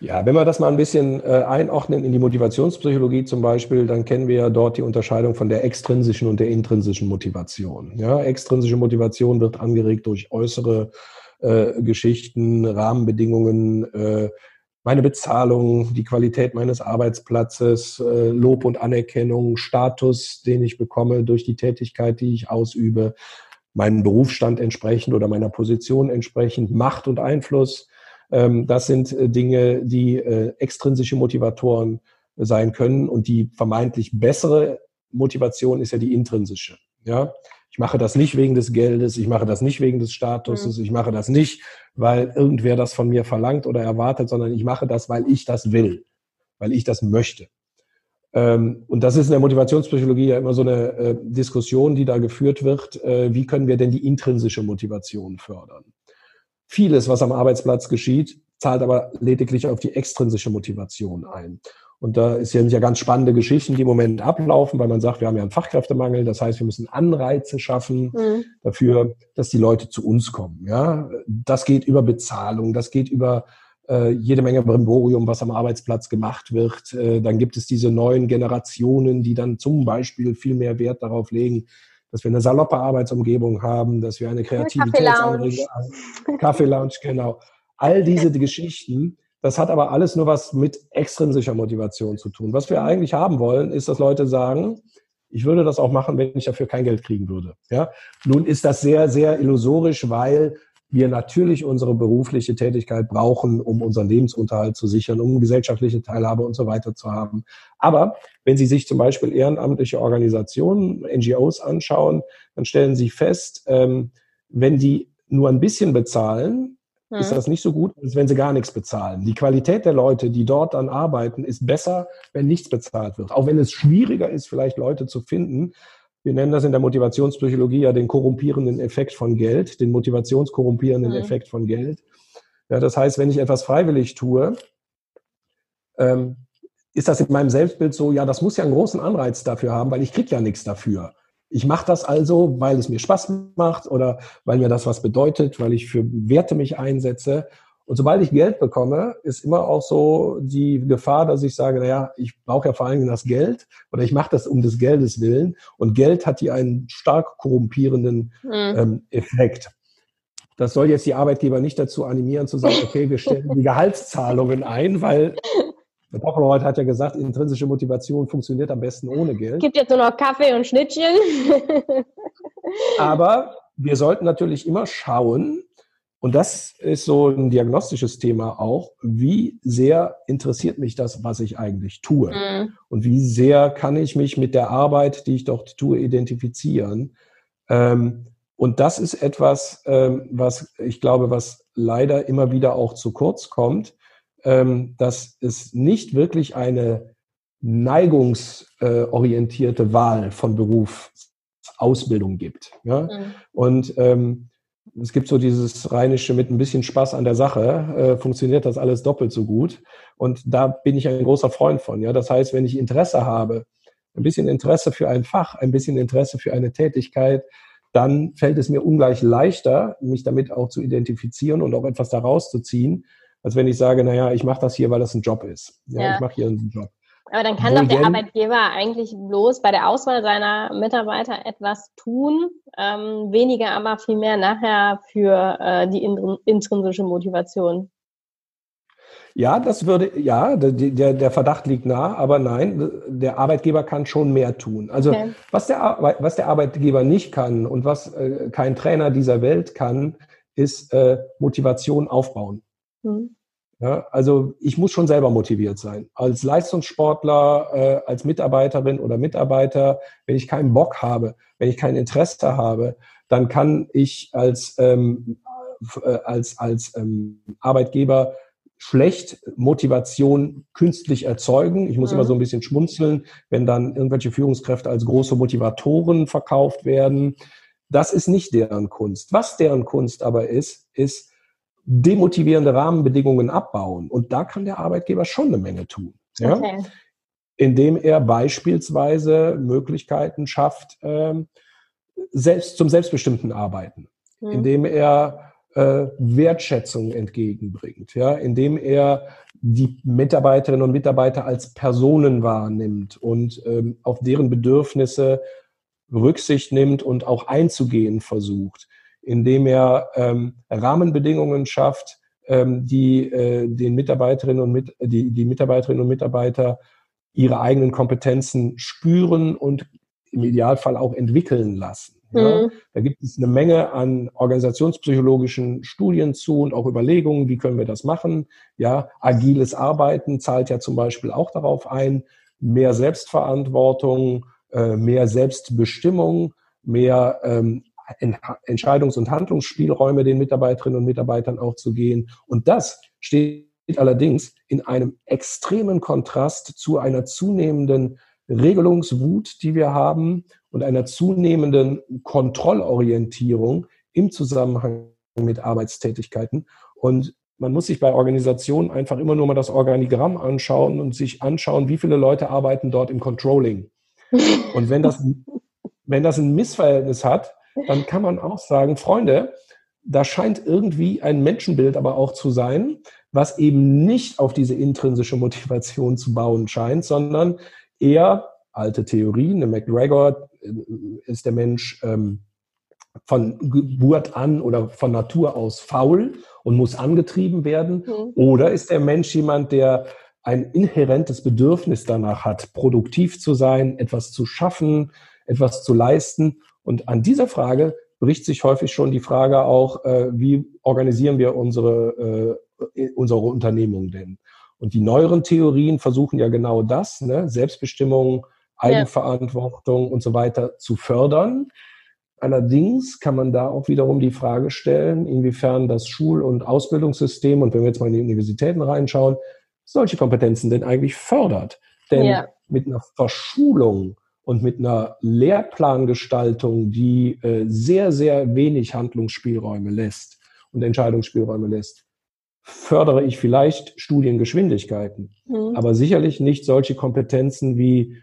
[SPEAKER 2] Ja, wenn wir das mal ein bisschen äh, einordnen in die Motivationspsychologie zum Beispiel, dann kennen wir ja dort die Unterscheidung von der extrinsischen und der intrinsischen Motivation. Ja, extrinsische Motivation wird angeregt durch äußere äh, Geschichten, Rahmenbedingungen, äh, meine Bezahlung, die Qualität meines Arbeitsplatzes, äh, Lob und Anerkennung, Status, den ich bekomme durch die Tätigkeit, die ich ausübe, meinen Berufsstand entsprechend oder meiner Position entsprechend, Macht und Einfluss. Ähm, das sind äh, Dinge, die äh, extrinsische Motivatoren sein können und die vermeintlich bessere Motivation ist ja die intrinsische. Ja, ich mache das nicht wegen des Geldes, ich mache das nicht wegen des Statuses, mhm. ich mache das nicht, weil irgendwer das von mir verlangt oder erwartet, sondern ich mache das, weil ich das will, weil ich das möchte. Ähm, und das ist in der Motivationspsychologie ja immer so eine äh, Diskussion, die da geführt wird. Äh, wie können wir denn die intrinsische Motivation fördern? Vieles, was am Arbeitsplatz geschieht, zahlt aber lediglich auf die extrinsische Motivation ein. Und da ist ja, ja ganz spannende Geschichten, die im Moment ablaufen, weil man sagt, wir haben ja einen Fachkräftemangel. Das heißt, wir müssen Anreize schaffen mhm. dafür, dass die Leute zu uns kommen. Ja, das geht über Bezahlung, das geht über äh, jede Menge Brimborium, was am Arbeitsplatz gemacht wird. Äh, dann gibt es diese neuen Generationen, die dann zum Beispiel viel mehr Wert darauf legen, dass wir eine saloppe Arbeitsumgebung haben, dass wir eine Kreativitätsanregung haben. Kaffee-Lounge, genau. All diese Geschichten, das hat aber alles nur was mit extrinsischer Motivation zu tun. Was wir eigentlich haben wollen, ist, dass Leute sagen, ich würde das auch machen, wenn ich dafür kein Geld kriegen würde. Ja? Nun ist das sehr, sehr illusorisch, weil wir natürlich unsere berufliche Tätigkeit brauchen, um unseren Lebensunterhalt zu sichern, um gesellschaftliche Teilhabe und so weiter zu haben. Aber wenn Sie sich zum Beispiel ehrenamtliche Organisationen, NGOs anschauen, dann stellen Sie fest, ähm, wenn die nur ein bisschen bezahlen, mhm. ist das nicht so gut, als wenn sie gar nichts bezahlen. Die Qualität der Leute, die dort dann arbeiten, ist besser, wenn nichts bezahlt wird. Auch wenn es schwieriger ist, vielleicht Leute zu finden. Wir nennen das in der Motivationspsychologie ja den korrumpierenden Effekt von Geld, den motivationskorrumpierenden mhm. Effekt von Geld. Ja, das heißt, wenn ich etwas freiwillig tue, ähm, ist das in meinem Selbstbild so, ja, das muss ja einen großen Anreiz dafür haben, weil ich kriege ja nichts dafür. Ich mache das also, weil es mir Spaß macht oder weil mir das was bedeutet, weil ich für Werte mich einsetze. Und sobald ich Geld bekomme, ist immer auch so die Gefahr, dass ich sage, naja, ich brauche ja vor allen Dingen das Geld oder ich mache das um des Geldes willen. Und Geld hat hier einen stark korrumpierenden mhm. ähm, Effekt. Das soll jetzt die Arbeitgeber nicht dazu animieren zu sagen, okay, wir stellen die Gehaltszahlungen ein, weil der Popperleuth hat ja gesagt, intrinsische Motivation funktioniert am besten ohne Geld.
[SPEAKER 1] Gibt jetzt nur noch Kaffee und Schnittchen.
[SPEAKER 2] Aber wir sollten natürlich immer schauen, und das ist so ein diagnostisches Thema auch, wie sehr interessiert mich das, was ich eigentlich tue? Mhm. Und wie sehr kann ich mich mit der Arbeit, die ich dort tue, identifizieren? Ähm, und das ist etwas, ähm, was ich glaube, was leider immer wieder auch zu kurz kommt dass es nicht wirklich eine neigungsorientierte Wahl von Berufsausbildung gibt. Ja? Mhm. Und ähm, es gibt so dieses Rheinische mit ein bisschen Spaß an der Sache, äh, funktioniert das alles doppelt so gut. Und da bin ich ein großer Freund von. Ja? Das heißt, wenn ich Interesse habe, ein bisschen Interesse für ein Fach, ein bisschen Interesse für eine Tätigkeit, dann fällt es mir ungleich leichter, mich damit auch zu identifizieren und auch etwas daraus zu ziehen, als wenn ich sage, naja, ich mache das hier, weil das ein Job ist. Ja, ja. Ich mache hier einen Job.
[SPEAKER 1] Aber dann kann Wo doch der Arbeitgeber eigentlich bloß bei der Auswahl seiner Mitarbeiter etwas tun, ähm, weniger aber viel mehr nachher für äh, die intrinsische Motivation.
[SPEAKER 2] Ja, das würde, ja, der, der Verdacht liegt nah, aber nein, der Arbeitgeber kann schon mehr tun. Also okay. was, der, was der Arbeitgeber nicht kann und was äh, kein Trainer dieser Welt kann, ist äh, Motivation aufbauen. Hm. Ja, also ich muss schon selber motiviert sein. Als Leistungssportler, äh, als Mitarbeiterin oder Mitarbeiter, wenn ich keinen Bock habe, wenn ich kein Interesse habe, dann kann ich als, ähm, äh, als, als ähm, Arbeitgeber schlecht Motivation künstlich erzeugen. Ich muss mhm. immer so ein bisschen schmunzeln, wenn dann irgendwelche Führungskräfte als große Motivatoren verkauft werden. Das ist nicht deren Kunst. Was deren Kunst aber ist, ist demotivierende Rahmenbedingungen abbauen. Und da kann der Arbeitgeber schon eine Menge tun. Ja? Okay. Indem er beispielsweise Möglichkeiten schafft, ähm, selbst zum selbstbestimmten Arbeiten. Mhm. Indem er äh, Wertschätzung entgegenbringt, ja, indem er die Mitarbeiterinnen und Mitarbeiter als Personen wahrnimmt und ähm, auf deren Bedürfnisse Rücksicht nimmt und auch einzugehen versucht indem er ähm, Rahmenbedingungen schafft, ähm, die äh, den Mitarbeiterinnen und mit, die, die Mitarbeiterinnen und Mitarbeiter ihre eigenen Kompetenzen spüren und im Idealfall auch entwickeln lassen. Ja, mhm. Da gibt es eine Menge an organisationspsychologischen Studien zu und auch Überlegungen, wie können wir das machen. Ja, agiles Arbeiten zahlt ja zum Beispiel auch darauf ein, mehr Selbstverantwortung, äh, mehr Selbstbestimmung, mehr ähm, Entscheidungs- und Handlungsspielräume den Mitarbeiterinnen und Mitarbeitern auch zu gehen. Und das steht allerdings in einem extremen Kontrast zu einer zunehmenden Regelungswut, die wir haben und einer zunehmenden Kontrollorientierung im Zusammenhang mit Arbeitstätigkeiten. Und man muss sich bei Organisationen einfach immer nur mal das Organigramm anschauen und sich anschauen, wie viele Leute arbeiten dort im Controlling. Und wenn das, wenn das ein Missverhältnis hat dann kann man auch sagen, Freunde, da scheint irgendwie ein Menschenbild aber auch zu sein, was eben nicht auf diese intrinsische Motivation zu bauen scheint, sondern eher alte Theorien. Eine McGregor äh, ist der Mensch ähm, von Geburt an oder von Natur aus faul und muss angetrieben werden? Mhm. Oder ist der Mensch jemand, der ein inhärentes Bedürfnis danach hat, produktiv zu sein, etwas zu schaffen, etwas zu leisten und an dieser Frage bricht sich häufig schon die Frage auch, äh, wie organisieren wir unsere, äh, unsere Unternehmung denn? Und die neueren Theorien versuchen ja genau das, ne? Selbstbestimmung, Eigenverantwortung ja. und so weiter zu fördern. Allerdings kann man da auch wiederum die Frage stellen, inwiefern das Schul- und Ausbildungssystem, und wenn wir jetzt mal in die Universitäten reinschauen, solche Kompetenzen denn eigentlich fördert. Denn ja. mit einer Verschulung und mit einer Lehrplangestaltung, die äh, sehr, sehr wenig Handlungsspielräume lässt und Entscheidungsspielräume lässt, fördere ich vielleicht Studiengeschwindigkeiten, mhm. aber sicherlich nicht solche Kompetenzen wie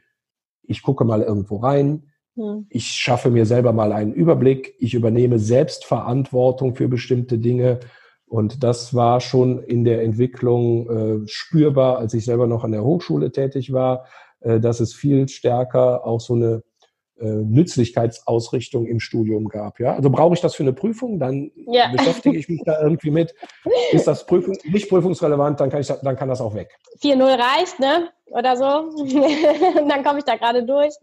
[SPEAKER 2] ich gucke mal irgendwo rein, mhm. ich schaffe mir selber mal einen Überblick, ich übernehme Selbstverantwortung für bestimmte Dinge und das war schon in der Entwicklung äh, spürbar, als ich selber noch an der Hochschule tätig war, dass es viel stärker auch so eine äh, Nützlichkeitsausrichtung im Studium gab. Ja? Also brauche ich das für eine Prüfung, dann ja. beschäftige ich mich da irgendwie mit. Ist das Prüfung, nicht prüfungsrelevant, dann kann, ich, dann kann das auch weg.
[SPEAKER 1] 4-0 reicht, ne? Oder so. dann komme ich da gerade durch.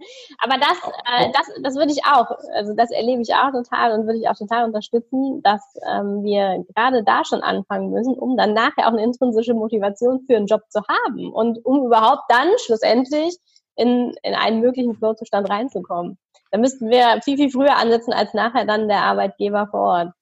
[SPEAKER 1] Aber das, äh, das, das würde ich auch, also das erlebe ich auch total und würde ich auch total unterstützen, dass ähm, wir gerade da schon anfangen müssen, um dann nachher auch eine intrinsische Motivation für einen Job zu haben und um überhaupt dann schlussendlich in, in einen möglichen Flow-Zustand reinzukommen. Da müssten wir viel, viel früher ansetzen als nachher dann der Arbeitgeber vor Ort.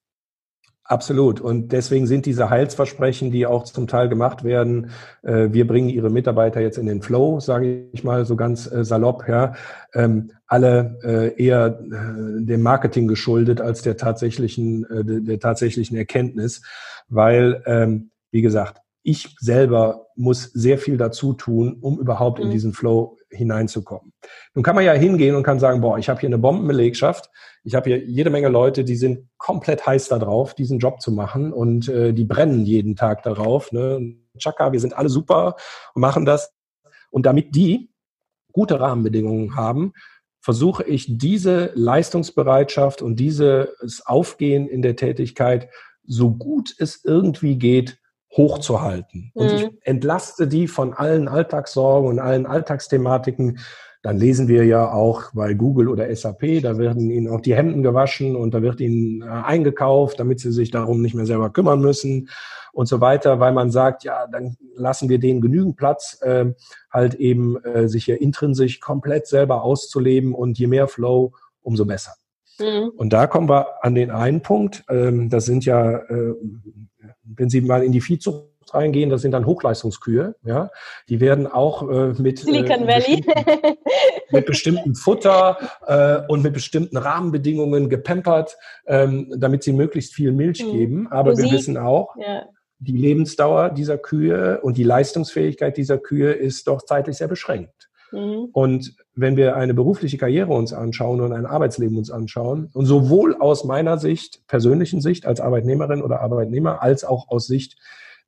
[SPEAKER 2] Absolut. Und deswegen sind diese Heilsversprechen, die auch zum Teil gemacht werden, äh, wir bringen Ihre Mitarbeiter jetzt in den Flow, sage ich mal so ganz äh, salopp, ja, ähm, alle äh, eher dem Marketing geschuldet als der tatsächlichen, der tatsächlichen Erkenntnis, weil, ähm, wie gesagt, ich selber muss sehr viel dazu tun, um überhaupt mhm. in diesen Flow hineinzukommen. Nun kann man ja hingehen und kann sagen, boah, ich habe hier eine Bombenbelegschaft, ich habe hier jede Menge Leute, die sind komplett heiß darauf, diesen Job zu machen und äh, die brennen jeden Tag darauf. Ne? Chaka, wir sind alle super und machen das. Und damit die gute Rahmenbedingungen haben, versuche ich diese Leistungsbereitschaft und dieses Aufgehen in der Tätigkeit so gut es irgendwie geht hochzuhalten. Und ich mhm. entlaste die von allen Alltagssorgen und allen Alltagsthematiken. Dann lesen wir ja auch bei Google oder SAP, da werden ihnen auch die Hemden gewaschen und da wird ihnen äh, eingekauft, damit sie sich darum nicht mehr selber kümmern müssen und so weiter, weil man sagt, ja, dann lassen wir denen genügend Platz, äh, halt eben äh, sich hier intrinsisch komplett selber auszuleben und je mehr Flow, umso besser. Mhm. Und da kommen wir an den einen Punkt, ähm, das sind ja äh, wenn Sie mal in die Viehzucht reingehen, das sind dann Hochleistungskühe, ja, die werden auch äh, mit,
[SPEAKER 1] Silicon äh, Valley.
[SPEAKER 2] Bestimmten, mit bestimmtem Futter äh, und mit bestimmten Rahmenbedingungen gepampert, ähm, damit sie möglichst viel Milch mhm. geben. Aber Musik. wir wissen auch, ja. die Lebensdauer dieser Kühe und die Leistungsfähigkeit dieser Kühe ist doch zeitlich sehr beschränkt. Mhm. Und wenn wir eine berufliche Karriere uns anschauen und ein Arbeitsleben uns anschauen, und sowohl aus meiner Sicht, persönlichen Sicht als Arbeitnehmerin oder Arbeitnehmer, als auch aus Sicht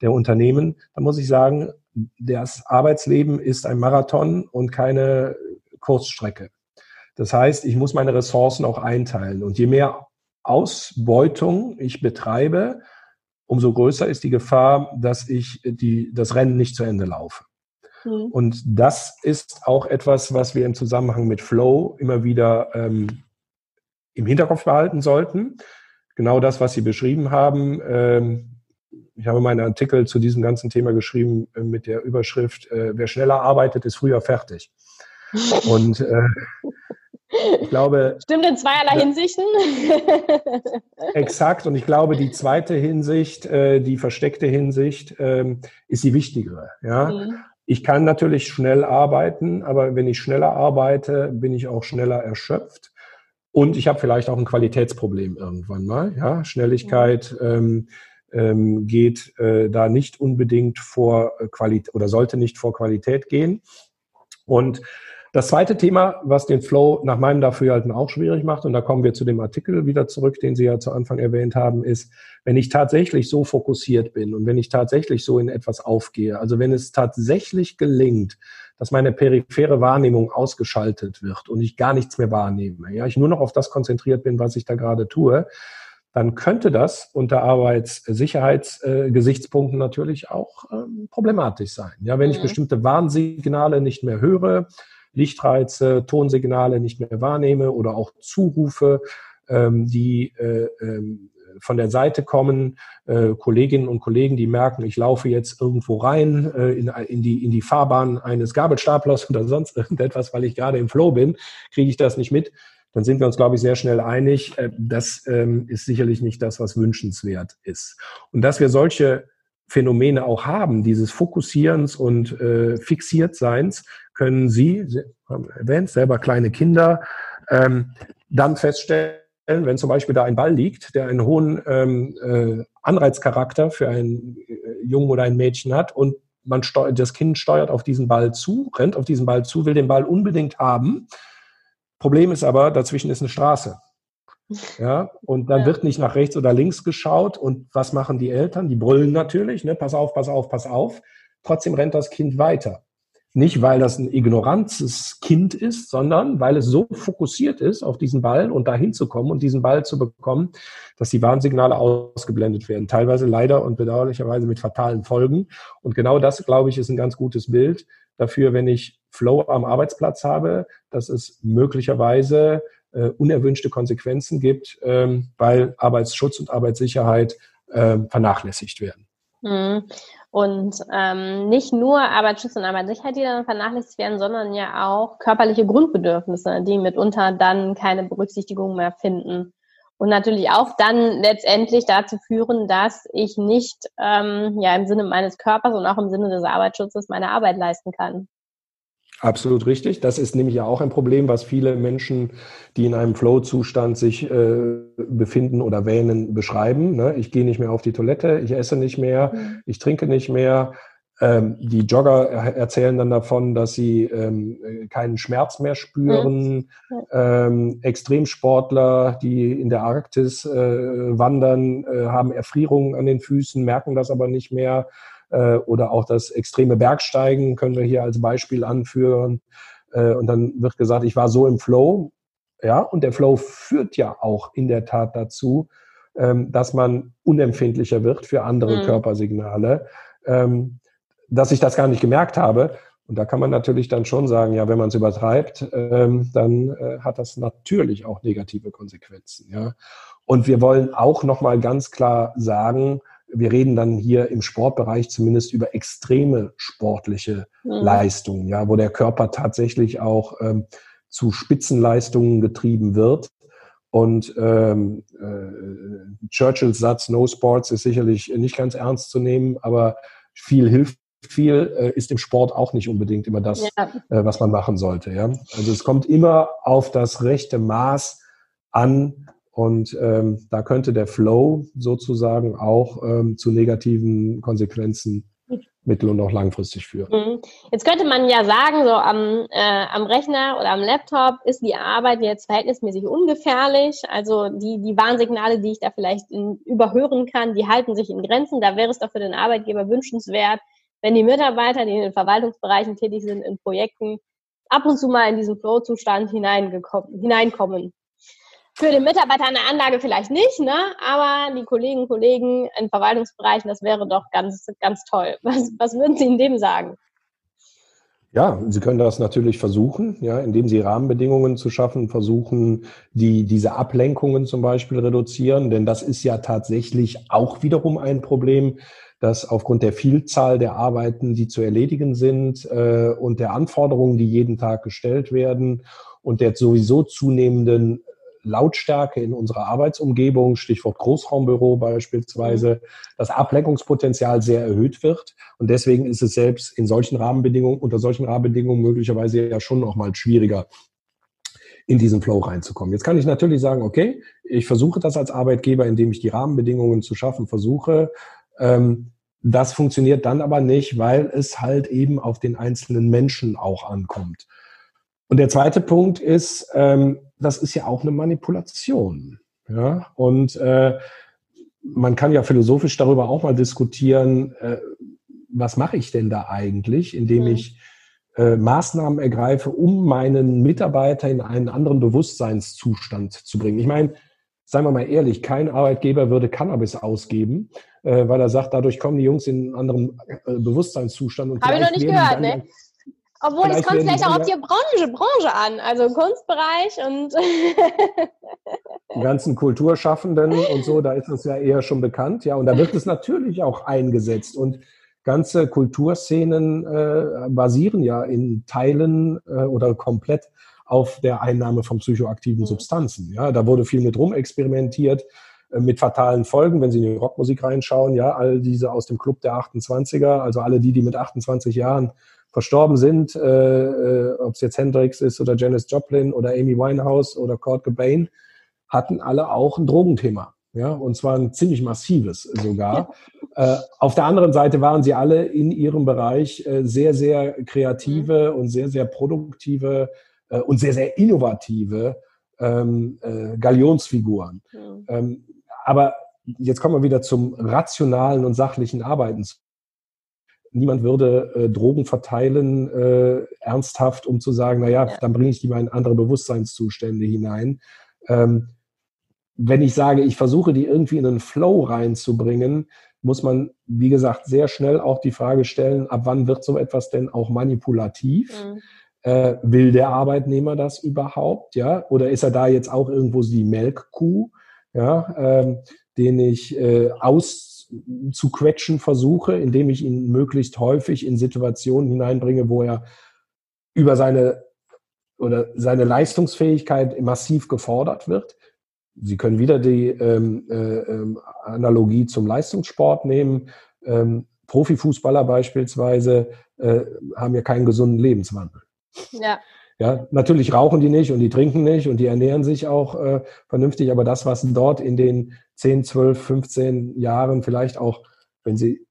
[SPEAKER 2] der Unternehmen, dann muss ich sagen, das Arbeitsleben ist ein Marathon und keine Kurzstrecke. Das heißt, ich muss meine Ressourcen auch einteilen. Und je mehr Ausbeutung ich betreibe, umso größer ist die Gefahr, dass ich die, das Rennen nicht zu Ende laufe. Mhm. Und das ist auch etwas, was wir im Zusammenhang mit Flow immer wieder ähm, im Hinterkopf behalten sollten. Genau das, was Sie beschrieben haben. Ähm, ich habe meinen Artikel zu diesem ganzen Thema geschrieben äh, mit der Überschrift, äh, wer schneller arbeitet, ist früher fertig. Und äh, ich glaube.
[SPEAKER 1] Stimmt in zweierlei Hinsichten.
[SPEAKER 2] exakt. Und ich glaube, die zweite Hinsicht, äh, die versteckte Hinsicht, ähm, ist die wichtigere. Ja. Mhm. Ich kann natürlich schnell arbeiten, aber wenn ich schneller arbeite, bin ich auch schneller erschöpft. Und ich habe vielleicht auch ein Qualitätsproblem irgendwann mal. Ja, Schnelligkeit ähm, ähm, geht äh, da nicht unbedingt vor Qualität oder sollte nicht vor Qualität gehen. Und das zweite Thema, was den Flow nach meinem Dafürhalten auch schwierig macht, und da kommen wir zu dem Artikel wieder zurück, den Sie ja zu Anfang erwähnt haben, ist, wenn ich tatsächlich so fokussiert bin und wenn ich tatsächlich so in etwas aufgehe, also wenn es tatsächlich gelingt, dass meine periphere Wahrnehmung ausgeschaltet wird und ich gar nichts mehr wahrnehme, ja, ich nur noch auf das konzentriert bin, was ich da gerade tue, dann könnte das unter Arbeitssicherheitsgesichtspunkten natürlich auch ähm, problematisch sein. Ja, wenn ich mhm. bestimmte Warnsignale nicht mehr höre, Lichtreize, Tonsignale nicht mehr wahrnehme oder auch Zurufe, ähm, die äh, ähm, von der Seite kommen, äh, Kolleginnen und Kollegen, die merken, ich laufe jetzt irgendwo rein äh, in, in, die, in die Fahrbahn eines Gabelstaplers oder sonst irgendetwas, weil ich gerade im Flow bin, kriege ich das nicht mit. dann sind wir uns, glaube ich, sehr schnell einig, äh, das ähm, ist sicherlich nicht das, was wünschenswert ist. Und dass wir solche Phänomene auch haben, dieses Fokussierens und äh, Fixiertseins, können Sie, Sie haben erwähnt, selber kleine Kinder, ähm, dann feststellen, wenn zum Beispiel da ein Ball liegt, der einen hohen ähm, äh, Anreizcharakter für einen äh, Jungen oder ein Mädchen hat und man steuert, das Kind steuert auf diesen Ball zu, rennt auf diesen Ball zu, will den Ball unbedingt haben. Problem ist aber, dazwischen ist eine Straße. Ja, und dann ja. wird nicht nach rechts oder links geschaut. Und was machen die Eltern? Die brüllen natürlich, ne? Pass auf, pass auf, pass auf. Trotzdem rennt das Kind weiter. Nicht, weil das ein ignorantes Kind ist, sondern weil es so fokussiert ist auf diesen Ball und dahin zu kommen und diesen Ball zu bekommen, dass die Warnsignale ausgeblendet werden. Teilweise leider und bedauerlicherweise mit fatalen Folgen. Und genau das, glaube ich, ist ein ganz gutes Bild dafür, wenn ich Flow am Arbeitsplatz habe, dass es möglicherweise äh, unerwünschte Konsequenzen gibt, ähm, weil Arbeitsschutz und Arbeitssicherheit äh, vernachlässigt werden.
[SPEAKER 1] Mhm. Und ähm, nicht nur Arbeitsschutz und Arbeitssicherheit, die dann vernachlässigt werden, sondern ja auch körperliche Grundbedürfnisse, die mitunter dann keine Berücksichtigung mehr finden. Und natürlich auch dann letztendlich dazu führen, dass ich nicht ähm, ja im Sinne meines Körpers und auch im Sinne des Arbeitsschutzes meine Arbeit leisten kann.
[SPEAKER 2] Absolut richtig. Das ist nämlich ja auch ein Problem, was viele Menschen, die in einem Flow-Zustand sich äh, befinden oder wähnen, beschreiben. Ne? Ich gehe nicht mehr auf die Toilette, ich esse nicht mehr, mhm. ich trinke nicht mehr. Ähm, die Jogger erzählen dann davon, dass sie ähm, keinen Schmerz mehr spüren. Mhm. Ähm, Extremsportler, die in der Arktis äh, wandern, äh, haben Erfrierungen an den Füßen, merken das aber nicht mehr äh, oder auch das extreme Bergsteigen können wir hier als Beispiel anführen. Äh, und dann wird gesagt, ich war so im Flow. Ja, und der Flow führt ja auch in der Tat dazu, ähm, dass man unempfindlicher wird für andere mhm. Körpersignale, ähm, dass ich das gar nicht gemerkt habe. Und da kann man natürlich dann schon sagen, ja, wenn man es übertreibt, ähm, dann äh, hat das natürlich auch negative Konsequenzen. Ja. Und wir wollen auch nochmal ganz klar sagen, wir reden dann hier im Sportbereich zumindest über extreme sportliche mhm. Leistungen, ja, wo der Körper tatsächlich auch ähm, zu Spitzenleistungen getrieben wird. Und ähm, äh, Churchills Satz No Sports ist sicherlich nicht ganz ernst zu nehmen, aber viel hilft viel äh, ist im Sport auch nicht unbedingt immer das, ja. äh, was man machen sollte. Ja? Also es kommt immer auf das rechte Maß an, und ähm, da könnte der Flow sozusagen auch ähm, zu negativen Konsequenzen mittel- und auch langfristig führen. Mhm.
[SPEAKER 1] Jetzt könnte man ja sagen, so am, äh, am Rechner oder am Laptop ist die Arbeit jetzt verhältnismäßig ungefährlich. Also die, die Warnsignale, die ich da vielleicht in, überhören kann, die halten sich in Grenzen. Da wäre es doch für den Arbeitgeber wünschenswert, wenn die Mitarbeiter, die in den Verwaltungsbereichen tätig sind, in Projekten, ab und zu mal in diesen Flow-Zustand hineinkommen für den Mitarbeiter eine Anlage vielleicht nicht, ne? aber die Kollegen, Kollegen in Verwaltungsbereichen, das wäre doch ganz, ganz toll. Was, was würden Sie in dem sagen?
[SPEAKER 2] Ja, Sie können das natürlich versuchen, ja, indem Sie Rahmenbedingungen zu schaffen, versuchen, die diese Ablenkungen zum Beispiel reduzieren, denn das ist ja tatsächlich auch wiederum ein Problem, dass aufgrund der Vielzahl der Arbeiten, die zu erledigen sind äh, und der Anforderungen, die jeden Tag gestellt werden und der sowieso zunehmenden Lautstärke in unserer Arbeitsumgebung, Stichwort Großraumbüro beispielsweise, das Ablenkungspotenzial sehr erhöht wird. Und deswegen ist es selbst in solchen Rahmenbedingungen, unter solchen Rahmenbedingungen möglicherweise ja schon noch mal schwieriger, in diesen Flow reinzukommen. Jetzt kann ich natürlich sagen, okay, ich versuche das als Arbeitgeber, indem ich die Rahmenbedingungen zu schaffen versuche. Ähm, das funktioniert dann aber nicht, weil es halt eben auf den einzelnen Menschen auch ankommt. Und der zweite Punkt ist, ähm, das ist ja auch eine Manipulation. Ja? Und äh, man kann ja philosophisch darüber auch mal diskutieren, äh, was mache ich denn da eigentlich, indem mhm. ich äh, Maßnahmen ergreife, um meinen Mitarbeiter in einen anderen Bewusstseinszustand zu bringen. Ich meine, seien wir mal ehrlich, kein Arbeitgeber würde Cannabis ausgeben, äh, weil er sagt, dadurch kommen die Jungs in einen anderen äh, Bewusstseinszustand.
[SPEAKER 1] Habe ich noch nicht gehört, ne? Obwohl, es kommt vielleicht auch auf die Branche, Branche an, also Kunstbereich und
[SPEAKER 2] die ganzen Kulturschaffenden und so, da ist es ja eher schon bekannt, ja, und da wird es natürlich auch eingesetzt und ganze Kulturszenen äh, basieren ja in Teilen äh, oder komplett auf der Einnahme von psychoaktiven mhm. Substanzen. Ja, da wurde viel mit rumexperimentiert äh, mit fatalen Folgen, wenn Sie in die Rockmusik reinschauen, ja, all diese aus dem Club der 28er, also alle die, die mit 28 Jahren verstorben sind, äh, äh, ob es jetzt Hendrix ist oder Janis Joplin oder Amy Winehouse oder Kurt Cobain, hatten alle auch ein Drogenthema. Ja, und zwar ein ziemlich massives sogar. Ja. Äh, auf der anderen Seite waren sie alle in ihrem Bereich äh, sehr, sehr kreative mhm. und sehr, sehr produktive äh, und sehr, sehr innovative ähm, äh, Galionsfiguren. Mhm. Ähm, aber jetzt kommen wir wieder zum rationalen und sachlichen Arbeiten. Niemand würde äh, Drogen verteilen, äh, ernsthaft, um zu sagen, naja, ja. dann bringe ich die mal in andere Bewusstseinszustände hinein. Ähm, wenn ich sage, ich versuche die irgendwie in einen Flow reinzubringen, muss man, wie gesagt, sehr schnell auch die Frage stellen, ab wann wird so etwas denn auch manipulativ? Mhm. Äh, will der Arbeitnehmer das überhaupt? Ja, oder ist er da jetzt auch irgendwo die Melkkuh? Ja, ähm, den ich äh, auszuquetschen versuche, indem ich ihn möglichst häufig in Situationen hineinbringe, wo er über seine oder seine Leistungsfähigkeit massiv gefordert wird. Sie können wieder die ähm, äh, ähm, Analogie zum Leistungssport nehmen. Ähm, Profifußballer beispielsweise äh, haben ja keinen gesunden Lebenswandel. Ja. Ja, natürlich rauchen die nicht und die trinken nicht und die ernähren sich auch äh, vernünftig, aber das, was dort in den 10, 12, 15 Jahren vielleicht auch, wenn sie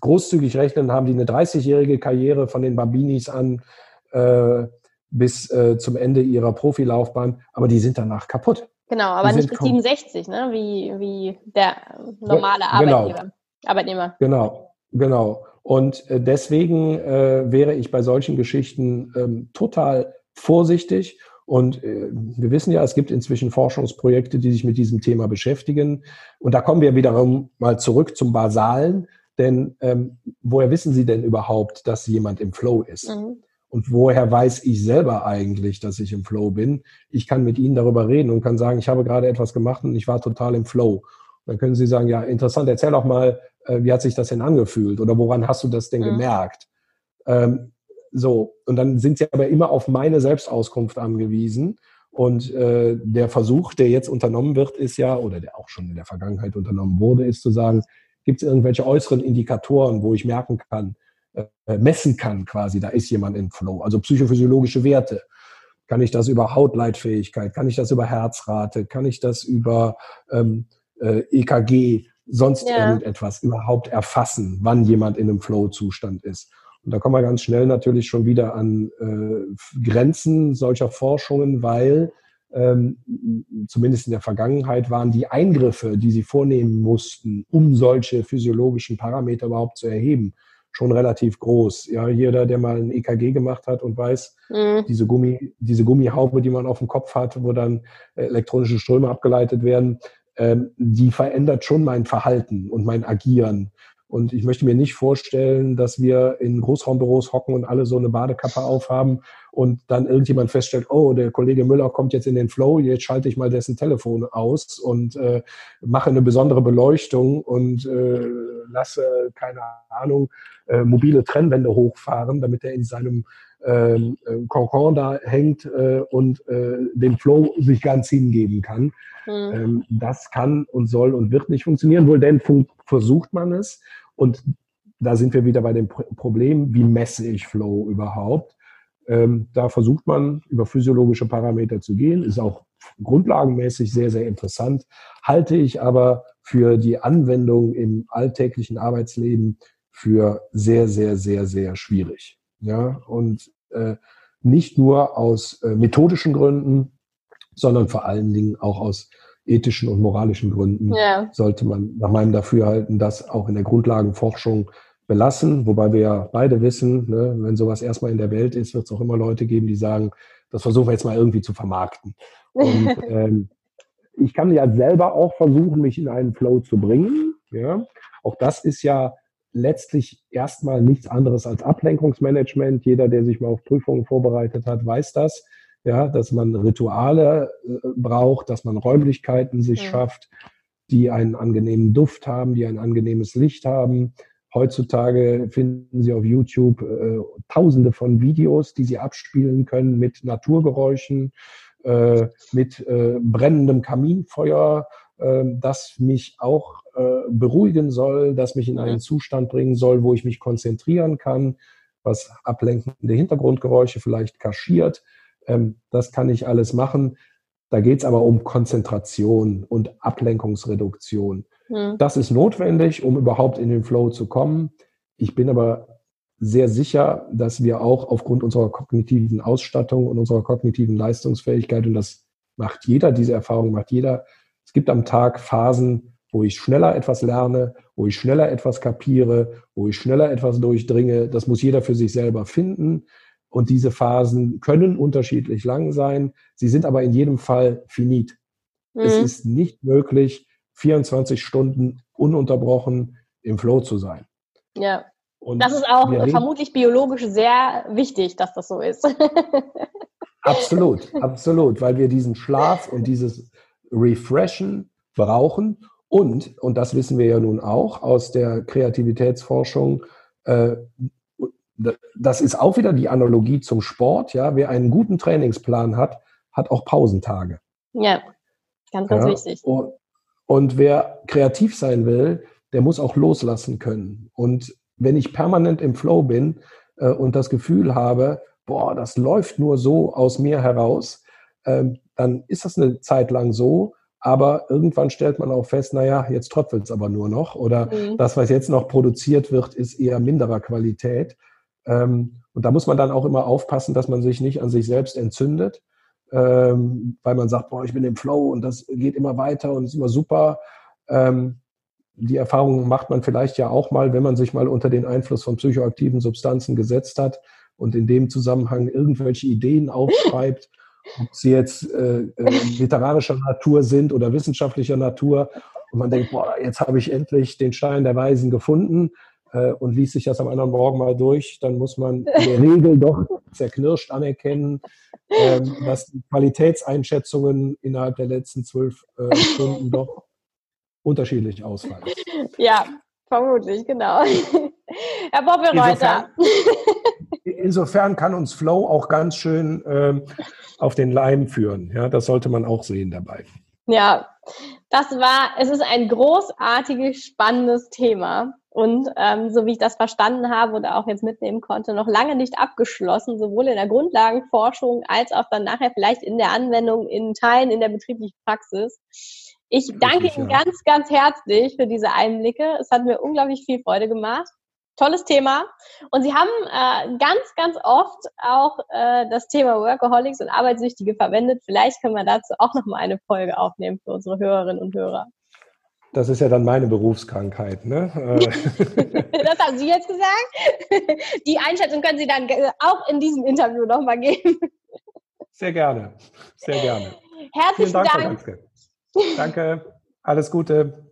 [SPEAKER 2] großzügig rechnen, haben die eine 30-jährige Karriere von den Babinis an äh, bis äh, zum Ende ihrer Profilaufbahn, aber die sind danach kaputt.
[SPEAKER 1] Genau, aber nicht bis 67, ne? wie, wie der normale genau. Arbeitgeber, Arbeitnehmer.
[SPEAKER 2] Genau, genau. Und äh, deswegen äh, wäre ich bei solchen Geschichten ähm, total vorsichtig. Und äh, wir wissen ja, es gibt inzwischen Forschungsprojekte, die sich mit diesem Thema beschäftigen. Und da kommen wir wiederum mal zurück zum Basalen. Denn ähm, woher wissen Sie denn überhaupt, dass jemand im Flow ist? Mhm. Und woher weiß ich selber eigentlich, dass ich im Flow bin? Ich kann mit Ihnen darüber reden und kann sagen, ich habe gerade etwas gemacht und ich war total im Flow. Dann können Sie sagen, ja, interessant, erzähl doch mal, äh, wie hat sich das denn angefühlt oder woran hast du das denn mhm. gemerkt? Ähm, so, und dann sind sie aber immer auf meine Selbstauskunft angewiesen. Und äh, der Versuch, der jetzt unternommen wird, ist ja, oder der auch schon in der Vergangenheit unternommen wurde, ist zu sagen, gibt es irgendwelche äußeren Indikatoren, wo ich merken kann, äh, messen kann quasi, da ist jemand in Flow. Also psychophysiologische Werte. Kann ich das über Hautleitfähigkeit? Kann ich das über Herzrate? Kann ich das über ähm, äh, EKG? sonst ja. irgendetwas überhaupt erfassen, wann jemand in einem Flow-Zustand ist. Und da kommen wir ganz schnell natürlich schon wieder an äh, Grenzen solcher Forschungen, weil ähm, zumindest in der Vergangenheit waren die Eingriffe, die sie vornehmen mussten, um solche physiologischen Parameter überhaupt zu erheben, schon relativ groß. Ja, jeder, der mal ein EKG gemacht hat und weiß, mhm. diese Gummi, diese Gummihaube, die man auf dem Kopf hat, wo dann elektronische Ströme abgeleitet werden, ähm, die verändert schon mein Verhalten und mein Agieren. Und ich möchte mir nicht vorstellen, dass wir in Großraumbüros hocken und alle so eine Badekappe aufhaben und dann irgendjemand feststellt, oh, der Kollege Müller kommt jetzt in den Flow, jetzt schalte ich mal dessen Telefon aus und äh, mache eine besondere Beleuchtung und äh, lasse, keine Ahnung, äh, mobile Trennwände hochfahren, damit er in seinem ähm, äh, Concon da hängt äh, und äh, dem Flow sich ganz hingeben kann. Mhm. Ähm, das kann und soll und wird nicht funktionieren. Wohl denn versucht man es. Und da sind wir wieder bei dem Problem, wie messe ich Flow überhaupt? Ähm, da versucht man über physiologische Parameter zu gehen, ist auch grundlagenmäßig sehr, sehr interessant, halte ich aber für die Anwendung im alltäglichen Arbeitsleben für sehr, sehr, sehr, sehr schwierig. Ja, und äh, nicht nur aus äh, methodischen Gründen, sondern vor allen Dingen auch aus ethischen und moralischen Gründen ja. sollte man nach meinem Dafürhalten das auch in der Grundlagenforschung belassen, wobei wir ja beide wissen, ne, wenn sowas erstmal in der Welt ist, wird es auch immer Leute geben, die sagen, das versuchen wir jetzt mal irgendwie zu vermarkten. Und ähm, ich kann ja selber auch versuchen, mich in einen Flow zu bringen. Ja, auch das ist ja letztlich erstmal nichts anderes als Ablenkungsmanagement. Jeder, der sich mal auf Prüfungen vorbereitet hat, weiß das ja, dass man Rituale äh, braucht, dass man Räumlichkeiten sich ja. schafft, die einen angenehmen Duft haben, die ein angenehmes Licht haben, Heutzutage finden Sie auf YouTube äh, tausende von Videos, die Sie abspielen können mit Naturgeräuschen, äh, mit äh, brennendem Kaminfeuer, äh, das mich auch äh, beruhigen soll, das mich in einen Zustand bringen soll, wo ich mich konzentrieren kann, was ablenkende Hintergrundgeräusche vielleicht kaschiert. Ähm, das kann ich alles machen. Da geht es aber um Konzentration und Ablenkungsreduktion. Mhm. Das ist notwendig, um überhaupt in den Flow zu kommen. Ich bin aber sehr sicher, dass wir auch aufgrund unserer kognitiven Ausstattung und unserer kognitiven Leistungsfähigkeit, und das macht jeder, diese Erfahrung macht jeder, es gibt am Tag Phasen, wo ich schneller etwas lerne, wo ich schneller etwas kapiere, wo ich schneller etwas durchdringe. Das muss jeder für sich selber finden. Und diese Phasen können unterschiedlich lang sein. Sie sind aber in jedem Fall finit. Mhm. Es ist nicht möglich, 24 Stunden ununterbrochen im Flow zu sein.
[SPEAKER 1] Ja. Und das ist auch vermutlich biologisch sehr wichtig, dass das so ist.
[SPEAKER 2] absolut, absolut, weil wir diesen Schlaf und dieses Refreshen brauchen. Und, und das wissen wir ja nun auch aus der Kreativitätsforschung, äh, das ist auch wieder die Analogie zum Sport. Ja, wer einen guten Trainingsplan hat, hat auch Pausentage.
[SPEAKER 1] Ja, ganz, ganz ja, wichtig.
[SPEAKER 2] Und, und wer kreativ sein will, der muss auch loslassen können. Und wenn ich permanent im Flow bin äh, und das Gefühl habe, boah, das läuft nur so aus mir heraus, ähm, dann ist das eine Zeit lang so. Aber irgendwann stellt man auch fest, naja, jetzt tröpfelt es aber nur noch. Oder mhm. das, was jetzt noch produziert wird, ist eher minderer Qualität. Ähm, und da muss man dann auch immer aufpassen, dass man sich nicht an sich selbst entzündet, ähm, weil man sagt, boah, ich bin im Flow und das geht immer weiter und ist immer super. Ähm, die Erfahrung macht man vielleicht ja auch mal, wenn man sich mal unter den Einfluss von psychoaktiven Substanzen gesetzt hat und in dem Zusammenhang irgendwelche Ideen aufschreibt, ob sie jetzt äh, äh, literarischer Natur sind oder wissenschaftlicher Natur. Und man denkt, boah, jetzt habe ich endlich den Stein der Weisen gefunden äh, und liest sich das am anderen Morgen mal durch, dann muss man in der Regel doch zerknirscht anerkennen, ähm, dass die Qualitätseinschätzungen innerhalb der letzten zwölf äh, Stunden doch unterschiedlich ausfallen.
[SPEAKER 1] Ja, vermutlich, genau. Herr Bobbelreuter.
[SPEAKER 2] Insofern, insofern kann uns Flow auch ganz schön ähm, auf den Leim führen. Ja, das sollte man auch sehen dabei.
[SPEAKER 1] Ja, das war, es ist ein großartiges, spannendes Thema und ähm, so wie ich das verstanden habe oder auch jetzt mitnehmen konnte, noch lange nicht abgeschlossen, sowohl in der Grundlagenforschung als auch dann nachher vielleicht in der Anwendung, in Teilen in der betrieblichen Praxis. Ich danke Ihnen ja. ganz, ganz herzlich für diese Einblicke. Es hat mir unglaublich viel Freude gemacht. Tolles Thema. Und Sie haben äh, ganz, ganz oft auch äh, das Thema Workaholics und Arbeitssüchtige verwendet. Vielleicht können wir dazu auch noch mal eine Folge aufnehmen für unsere Hörerinnen und Hörer.
[SPEAKER 2] Das ist ja dann meine Berufskrankheit. Ne?
[SPEAKER 1] das haben Sie jetzt gesagt. Die Einschätzung können Sie dann auch in diesem Interview nochmal geben.
[SPEAKER 2] Sehr gerne, sehr gerne.
[SPEAKER 1] Herzlichen Dank. Dank.
[SPEAKER 2] Danke, alles Gute.